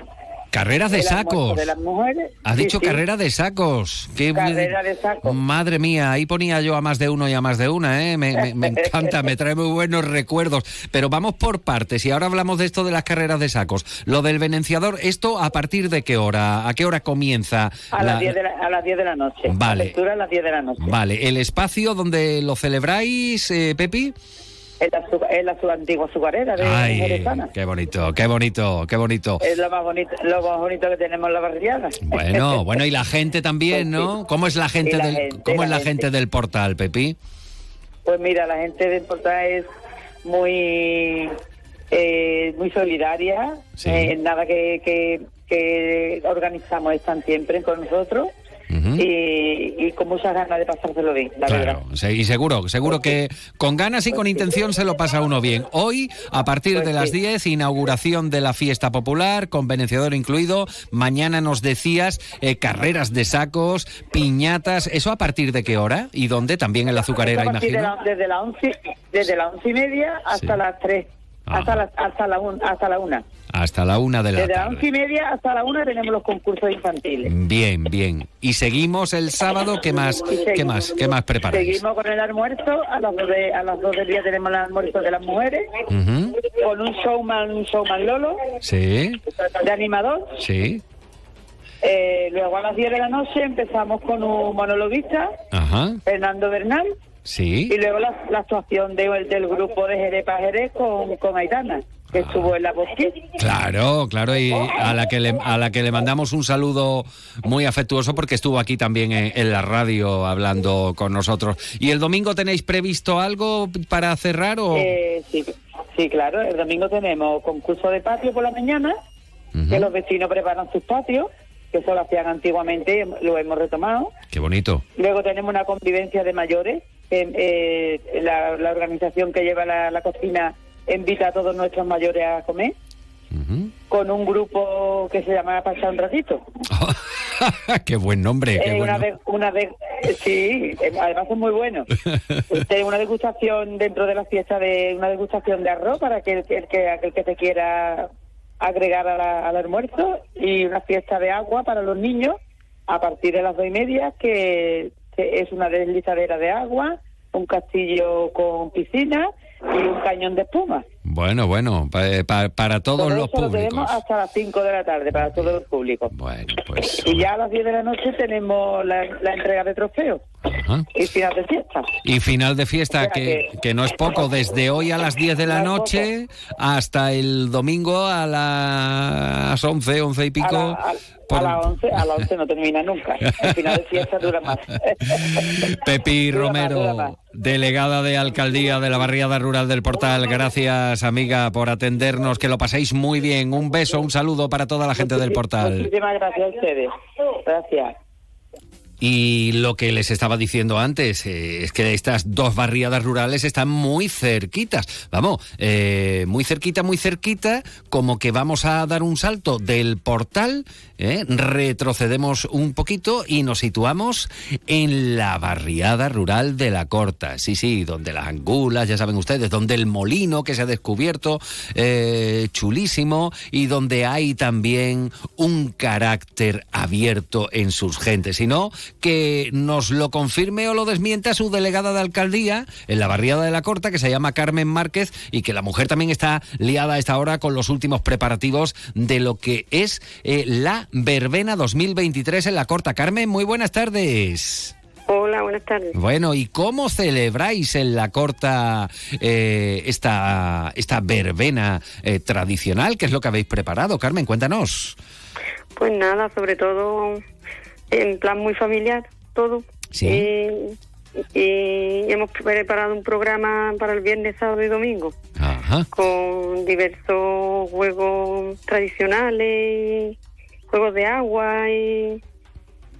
Carreras de sacos. de las mujeres. Has Sí, dicho sí. carrera de sacos. Qué Carrera de sacos. Madre mía, ahí ponía yo a más de uno y a más de una, ¿eh? Me, me- me encanta, me trae muy buenos recuerdos. Pero vamos por partes y ahora hablamos de esto de las carreras de sacos. Lo del venenciador, ¿esto a partir de qué hora? ¿A qué hora comienza? A, la- las 10 de la, a las 10 de la noche. Vale. Apertura a las 10 de la noche. Vale, ¿el espacio donde lo celebráis, eh, Pepi? Es la, su- es la su antigua azucarera de Ay, qué bonito, qué bonito, qué bonito. Es lo más bonito, lo más bonito que tenemos en la barriada. Bueno, bueno, y la gente también, ¿no? ¿Cómo es la gente la del gente, cómo es la gente del portal, Pepi? Pues mira, la gente de Portal es muy eh, muy solidaria. Sí. Eh, nada que, que, que organizamos están siempre con nosotros y, y con muchas ganas de pasárselo bien, la verdad. Claro, se- y seguro, seguro que con ganas y con intención se lo pasa uno bien. Hoy, a partir de las 10, inauguración de la fiesta popular, con venenciador incluido. Mañana nos decías eh, carreras de sacos, piñatas. ¿Eso a partir de qué hora? ¿Y dónde? También en la azucarera, A partir de imagino. la- desde las once, desde once y media hasta las tres, hasta la, hasta la un- hasta la una. Hasta la una de la Desde las tarde. once y media hasta la una tenemos los concursos infantiles. Bien, bien. Y seguimos el sábado. ¿Qué más? ¿Qué más? ¿Qué más preparáis? Seguimos con el almuerzo, a las dos, de, a las dos del día tenemos el almuerzo de las mujeres, con un showman, un showman Lolo, Sí, de animador. sí. Eh, luego a las 10 de la noche empezamos con un monologuista, Ajá. Fernando Bernal, Sí. Y luego la, la actuación de- del grupo de Jerez para Jerez con, con Aitana, que estuvo en la bosque. Claro, claro, y a la que le, a la que le mandamos un saludo muy afectuoso porque estuvo aquí también en, en la radio hablando con nosotros. ¿Y el domingo tenéis previsto algo para cerrar o...? Eh, sí, sí, claro. El domingo tenemos concurso de patio por la mañana, que los vecinos preparan sus patios, que eso lo hacían antiguamente, lo hemos retomado. Qué bonito. Luego tenemos una convivencia de mayores. que, eh, la, la organización que lleva la, la cocina invita a todos nuestros mayores a comer. Con un grupo que se llama Pasar un ratito. qué buen nombre. qué Eh, buen una nombre. de, una de, sí, eh, además es muy bueno. Este, una degustación dentro de la fiesta de una degustación de arroz para que el, el que aquel que te quiera agregar a la- al almuerzo y una fiesta de agua para los niños a partir de las dos y media que, que es una deslizadera de agua, un castillo con piscina y un cañón de espuma. Bueno, bueno, pa- pa- para todos Todo los eso lo tenemos públicos. hasta las 5 de la tarde para todo el público. Bueno, pues... Y ya a las 10 de la noche tenemos la, la entrega de trofeos y final de fiesta. Y final de fiesta, que, que no es poco, desde hoy a las 10 de la noche hasta el domingo a las 11, 11 y pico. A, la- a- a las 11, a las 11 no termina nunca. El final de fiesta dura más. Pepi Dura más, dura más. Romero, delegada de Alcaldía de la Barriada Rural del Portal. Gracias, amiga, por atendernos. Que lo paséis muy bien. Un beso, un saludo para toda la gente del Portal. Muchísimas gracias a ustedes. Gracias. Y lo que les estaba diciendo antes eh, es que estas dos barriadas rurales están muy cerquitas. Vamos, eh, muy cerquita, muy cerquita, como que vamos a dar un salto del portal, eh, retrocedemos un poquito y nos situamos en la barriada rural de la Corta. Sí, sí, donde las angulas, ya saben ustedes, donde el molino que se ha descubierto, eh, chulísimo, y donde hay también un carácter abierto en sus gentes. Si no, que nos lo confirme o lo desmienta su delegada de alcaldía en la barriada de la Corta, que se llama Carmen Márquez, y que la mujer también está liada a esta hora con los últimos preparativos de lo que es eh, la verbena 2023 en la Corta. Carmen, muy buenas tardes. Hola, buenas tardes. Bueno, ¿y cómo celebráis en la corta eh, esta, esta verbena eh, tradicional? ¿Qué es lo que habéis preparado? Carmen, cuéntanos. Pues nada, sobre todo en plan muy familiar, todo. Sí. Y, y hemos preparado un programa para el viernes, sábado y domingo Ajá. con diversos juegos tradicionales, juegos de agua y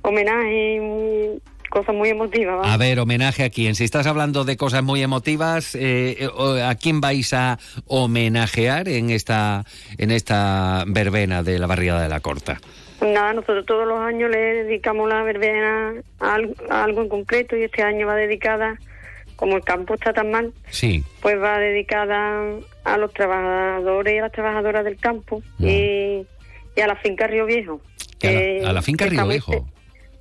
homenajes, y cosas muy emotivas. ¿vale? A ver, homenaje a quién. Si estás hablando de cosas muy emotivas, eh, eh, ¿a quién vais a homenajear en esta, en esta verbena de la barriada de la Corta? Pues nada, nosotros todos los años le dedicamos la verbena a, al- a algo en concreto y este año va dedicada, como el campo está tan mal, Sí. pues va dedicada a los trabajadores y a las trabajadoras del campo y, y a la finca Río Viejo. A la, a la finca Río Viejo.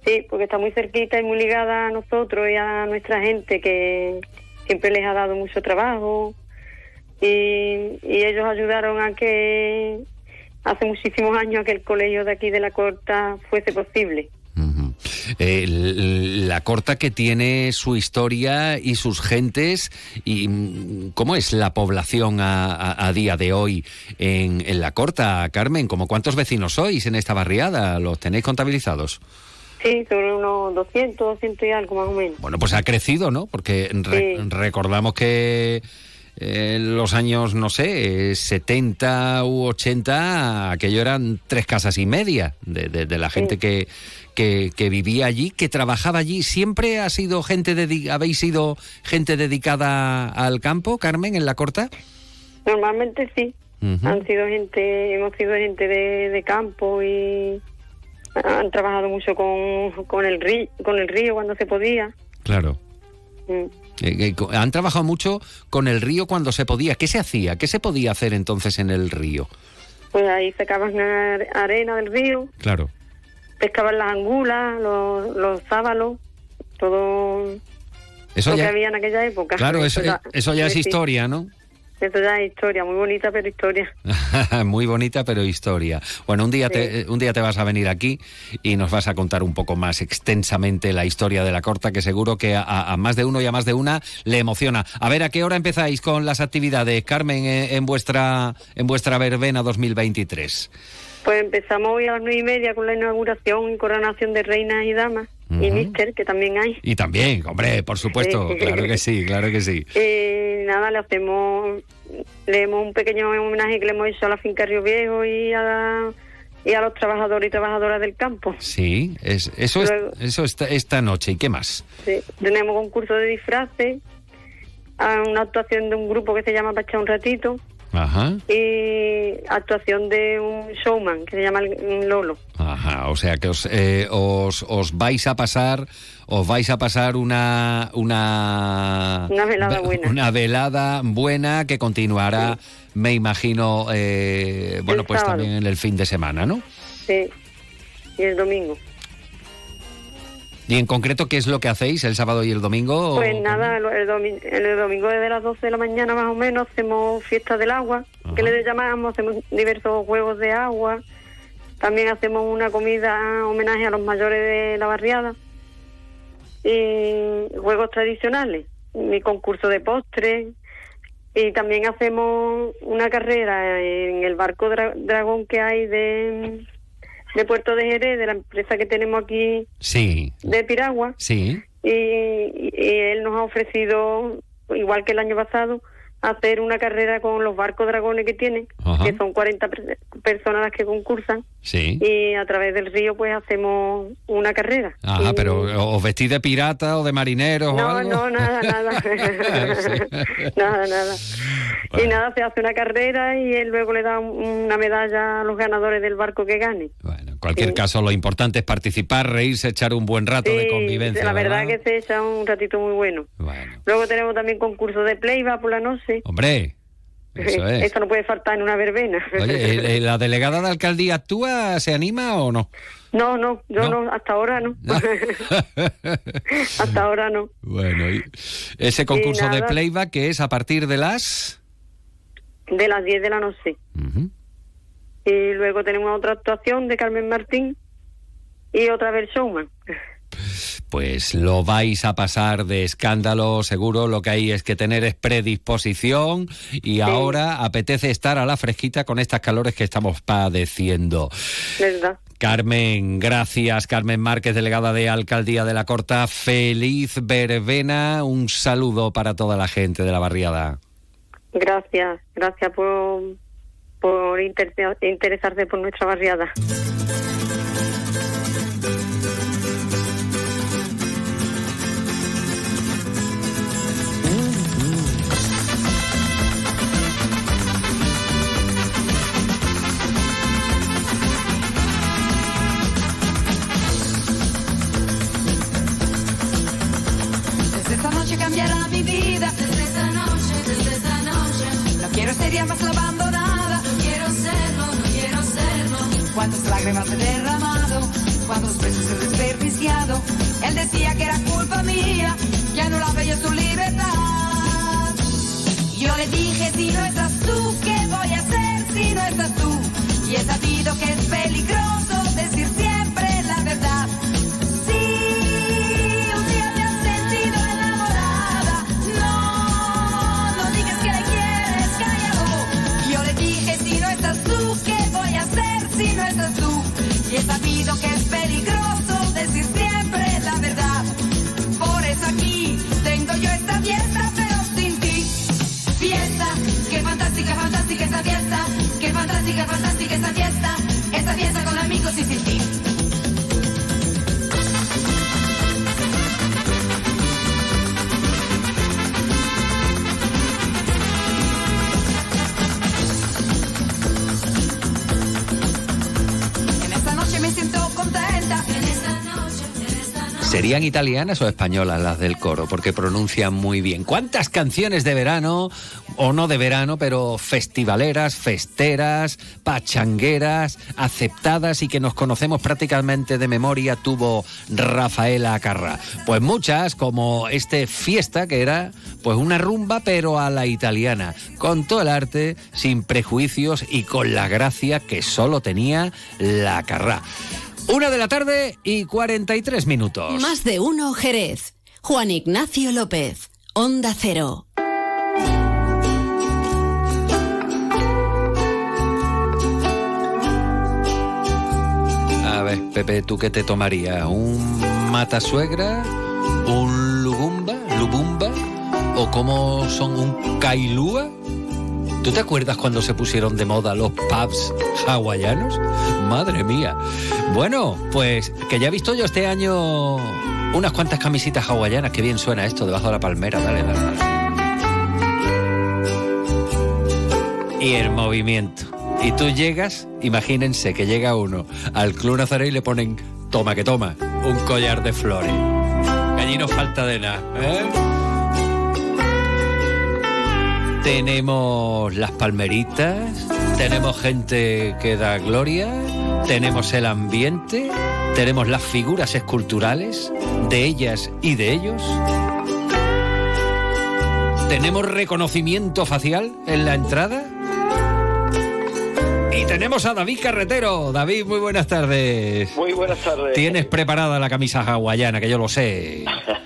Sí, porque está muy cerquita y muy ligada a nosotros y a nuestra gente que siempre les ha dado mucho trabajo y, y ellos ayudaron a que hace muchísimos años que el colegio de aquí de la Corta fuese posible. Eh, la corta que tiene su historia y sus gentes y mm, cómo es la población a, a- a día de hoy en, en la corta, Carmen, como cuántos vecinos sois en esta barriada, los tenéis contabilizados. Sí, sobre unos 200, 200 y algo más o menos. Bueno, pues ha crecido, ¿no? Porque re- Sí. recordamos que eh, en los años, no sé, eh, 70 u 80, aquello eran tres casas y media de, de- de la gente que, que, que vivía allí, que trabajaba allí. ¿Siempre ha sido gente dedi- habéis sido gente dedicada al campo, Carmen, en la corta? Normalmente sí. Han sido gente, hemos sido gente de, de campo y han trabajado mucho con, con el río, con el río cuando se podía. Claro. Mm. Eh, eh, han trabajado mucho con el río cuando se podía. ¿Qué se hacía? ¿Qué se podía hacer entonces en el río? Pues ahí sacaban are- arena del río, Claro. pescaban las angulas, los, los sábalos, todo Eso lo ya- que había en aquella época. Claro, eso, eso ya es historia, ¿no? Esto ya es historia, muy bonita, pero historia. Muy bonita, pero historia. Bueno, un día, te, un día te vas a venir aquí y nos vas a contar un poco más extensamente la historia de la corta, que seguro que a, a más de uno y a más de una le emociona. A ver, ¿a qué hora empezáis con las actividades, Carmen, en, en vuestra, en vuestra verbena 2023? Pues empezamos hoy a las nueve y media con la inauguración y coronación de reinas y damas. Y mister, que también hay. Y también, hombre, por supuesto, claro que sí, claro que sí. Nada, le hacemos, leemos un pequeño homenaje que le hemos hecho a la finca Río Viejo y a, la- y a los trabajadores y trabajadoras del campo. Sí, es, eso es, eso esta, esta noche. ¿Y qué más? Sí. Tenemos concurso de disfraces, una actuación de un grupo que se llama Pacha un ratito Ajá, y actuación de un showman que se llama Lolo. ajá. O sea que os, eh, os, os vais a pasar, os vais a pasar una una Una velada ve- buena. una velada buena que continuará, me imagino, eh, bueno, El pues sábado. también en el fin de semana, ¿no? Sí. Y el domingo. Y en concreto, ¿qué es lo que hacéis el sábado y el domingo? Pues nada, el, el domi- el domingo desde las 12 de la mañana más o menos hacemos fiesta del agua, que le llamamos, hacemos diversos juegos de agua. También hacemos una comida homenaje a los mayores de la barriada. Y juegos tradicionales, y concurso de postres. Y también hacemos una carrera en el barco dra- dragón que hay de, de Puerto de Jerez, de la empresa que tenemos aquí Sí, de Piragua sí. y, y él nos ha ofrecido, igual que el año pasado, hacer una carrera con los barcos dragones que tiene, Ajá. que son 40 per- personas las que concursan, Sí. y a través del río pues hacemos una carrera. Ajá, Y- pero ¿os vestís de pirata o de marineros o No, algo? no, nada, nada. nada, nada. Y nada, se hace una carrera y él luego le da un- una medalla a los ganadores del barco que gane. En cualquier caso, lo importante es participar, reírse, echar un buen rato de convivencia. la verdad ¿verdad? que se echa un ratito muy bueno. Luego tenemos también concurso de playba por la noche. Hombre, eso es. Eso no puede faltar en una verbena. Oye, ¿el- el- ¿la delegada de alcaldía actúa, se anima o no? No, no, yo no, hasta ahora no. hasta ahora no. Bueno, y ese concurso de nada. playback que es a partir de las... De las 10 de la noche. Y luego tenemos otra actuación de Carmen Martín y otra vez showman. Pues lo vais a pasar de escándalo, seguro. Lo que hay es que tener es predisposición y ahora apetece estar a la fresquita con estas calores que estamos padeciendo. ¿Verdad? Carmen, gracias. Carmen Márquez, delegada de Alcaldía de la Corta. Feliz verbena. Un saludo para toda la gente de la barriada. Gracias, gracias por, por inter- interesarse por nuestra barriada. ¿Serían italianas o españolas las del coro? Porque pronuncian muy bien. ¿Cuántas canciones de verano, o no de verano, pero festivaleras, festeras, pachangueras, aceptadas y que nos conocemos prácticamente de memoria tuvo Rafaela Acarra? Pues muchas, como este fiesta que era pues una rumba pero a la italiana, con todo el arte, sin prejuicios y con la gracia que solo tenía la Acarra. Una de la tarde y 43 minutos. Más de uno Jerez. Juan Ignacio López. Onda Cero. A ver, Pepe, ¿tú qué te tomarías? ¿Un matasuegra? ¿Un lubumba? ¿Lubumba? ¿O cómo son un kailua? ¿Tú te acuerdas cuando se pusieron de moda los pubs hawaianos? Madre mía. Bueno, pues que ya he visto yo este año unas cuantas camisitas hawaianas. Qué bien suena esto debajo de la palmera. Dale, dale. Y el movimiento. Y tú llegas, imagínense que llega uno al Club Nazaré y le ponen, toma que toma, un collar de flores. Allí no falta de nada. ¿eh? Tenemos las palmeritas, tenemos gente que da gloria, tenemos el ambiente, tenemos las figuras esculturales de ellas y de ellos. Tenemos reconocimiento facial en la entrada. Y tenemos a David Carretero. David, muy buenas tardes. Muy buenas tardes. Tienes preparada la camisa hawaiana, que yo lo sé.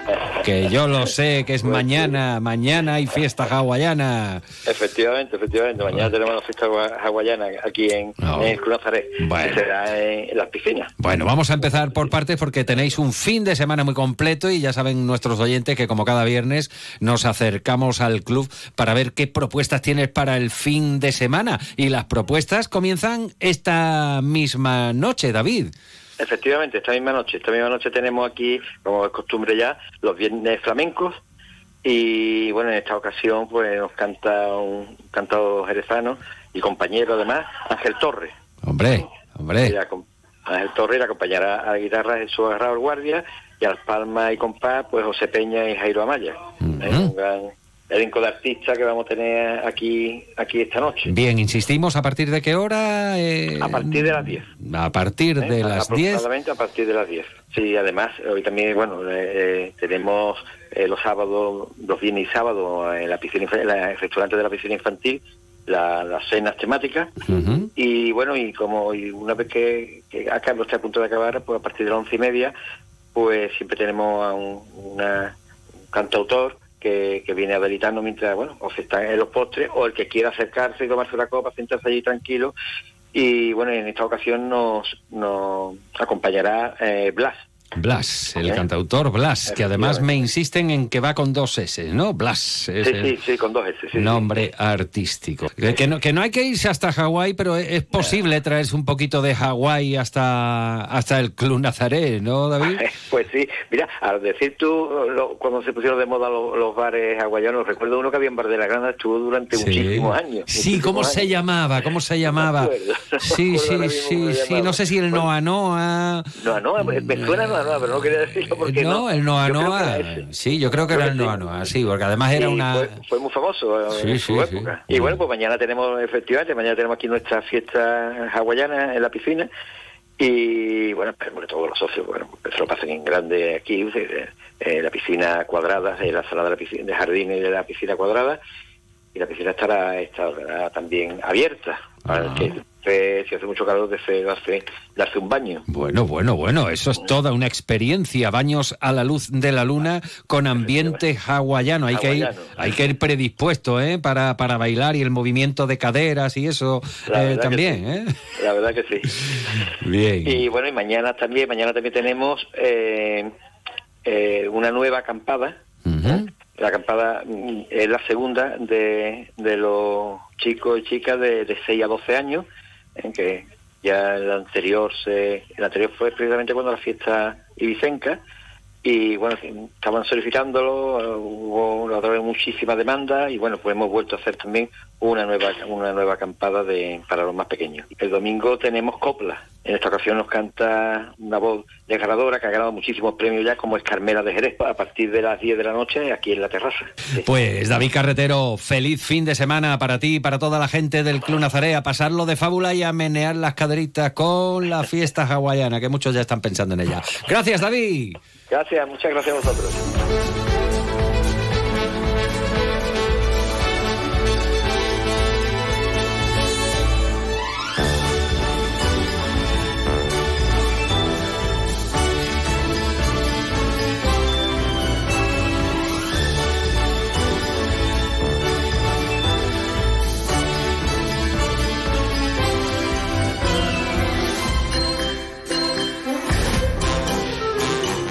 Que yo lo sé, que es mañana, mañana hay fiesta hawaiana. Efectivamente, efectivamente. Mañana tenemos la fiesta hawai- hawaiana aquí en, No. en el Club. Bueno. Que será en, en las piscinas. Bueno, vamos a empezar por partes porque tenéis un fin de semana muy completo y ya saben nuestros oyentes que como cada viernes nos acercamos al club para ver qué propuestas tienes para el fin de semana. Y las propuestas comienzan esta misma noche, David. Efectivamente, esta misma noche. Esta misma noche tenemos aquí, como es costumbre ya, los viernes flamencos. Y bueno, en esta ocasión pues nos canta un cantado jerezano y compañero además, Ángel Torres. Hombre, hombre. La Ángel Torres acompañará a la guitarra Jesús Agarrado el Guardia y a las palmas y compás, pues José Peña y Jairo Amaya. Es un gran elenco de artistas que vamos a tener aquí aquí esta noche. Bien, insistimos, ¿a partir de qué hora? Eh, A partir de las 10. A partir de ¿eh? las 10. Aproximadamente a partir de las 10. Sí, además, hoy también, bueno, eh, eh, tenemos eh, los sábados, los viernes y sábados en la piscina, en el restaurante de la piscina infantil, la- las cenas temáticas. Y bueno, y como y una vez que, que acá está a punto de acabar, pues a partir de las once y media, pues siempre tenemos a un, una- un cantautor que, que viene delitarnos mientras, bueno, o se está en los postres, o el que quiera acercarse y tomarse una copa, sentarse allí tranquilo. Y bueno, en esta ocasión nos, nos acompañará eh, Blas. Blas, el ¿Eh? cantautor Blas, que además me insisten en que va con dos S, ¿no? Blas. es Sí, el sí, sí, con dos S. Sí, sí. nombre artístico. Que, no, que no hay que irse hasta Hawái, pero es, posible traerse un poquito de Hawái hasta, hasta el Club Nazaré, ¿no, David? Pues sí, mira, al decir tú, lo- cuando se pusieron de moda lo- los, bares hawaianos, recuerdo uno que había en Bar de la Grana, estuvo durante Sí. muchísimos años. Sí, ¿cómo muchísimos se años. llamaba? ¿Cómo se llamaba? no Sí, sí, sí, cómo se sí. No sé si el Noa Noa. No, no, me, me suena Noa Noa, pero no quería decirlo porque no. No, el Noa Yo Noa. Sí, yo creo que era el Noa Noa, sí, porque además era una. Fue, fue muy famoso eh, Sí, en su sí, sí. época. Y bueno, pues mañana tenemos, efectivamente, mañana tenemos aquí nuestra fiesta hawaiana en la piscina. Y bueno, esperemos que todos los socios bueno, se lo pasen en grande aquí, eh, eh, la piscina cuadrada, eh, la sala de la piscina, de jardín y de la piscina cuadrada. Y la piscina estará, estará también abierta para el que eh, si hace mucho calor, desee darse, darse un baño. Bueno, bueno, bueno, eso es toda una experiencia. Baños a la luz de la luna con ambiente hawaiano. Hay que ir, hay que ir predispuesto, ¿eh? Para, para bailar y el movimiento de caderas y eso eh, también, ¿eh? La verdad que sí. Bien. Y bueno, y mañana también, mañana también tenemos eh, eh, una nueva acampada. La acampada mm, es la segunda de, de los chicos y chicas de, de 6 a 12 años, en que ya el anterior se, el anterior fue precisamente cuando la fiesta ibicenca y bueno, estaban solicitándolo, hubo otra muchísima demanda y bueno, pues hemos vuelto a hacer también una nueva una nueva acampada de, para los más pequeños. El domingo tenemos copla En esta ocasión nos canta una voz desgarradora que ha ganado muchísimos premios ya, como es Carmela de Jerez, a partir de las 10 de la noche aquí en la terraza. Pues David Carretero, feliz fin de semana para ti y para toda la gente del Club Nazaré, a pasarlo de fábula y a menear las caderitas con la fiesta hawaiana, que muchos ya están pensando en ella. Gracias, David. Gracias, muchas gracias a vosotros.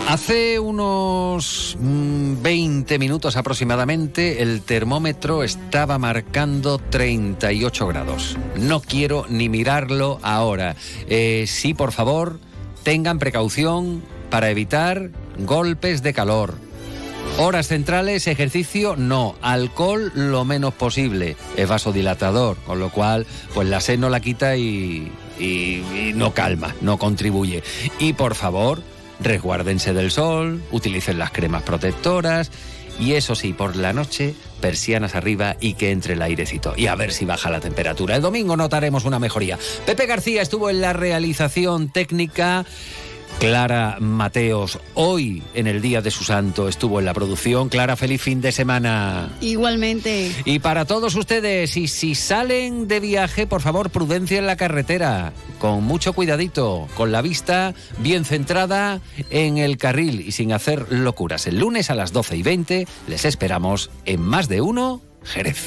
Hace unos mm, 20 minutos aproximadamente el termómetro estaba marcando 38 grados. No quiero ni mirarlo ahora. Eh, sí, por favor, tengan precaución para evitar golpes de calor. Horas centrales, ejercicio, no. Alcohol lo menos posible. Es vasodilatador, con lo cual, pues la sed no la quita y no calma, no contribuye. Y por favor, resguárdense del sol, utilicen las cremas protectoras y eso sí, por la noche, persianas arriba y que entre el airecito. Y a ver si baja la temperatura. El domingo notaremos una mejoría. Pepe García estuvo en la realización técnica. Clara Mateos, hoy en el Día de su Santo, estuvo en la producción. Clara, feliz fin de semana. Igualmente. Y para todos ustedes, y si salen de viaje, por favor, prudencia en la carretera, con mucho cuidadito, con la vista bien centrada en el carril y sin hacer locuras. El lunes a las 12 y 20 les esperamos en más de uno, Jerez.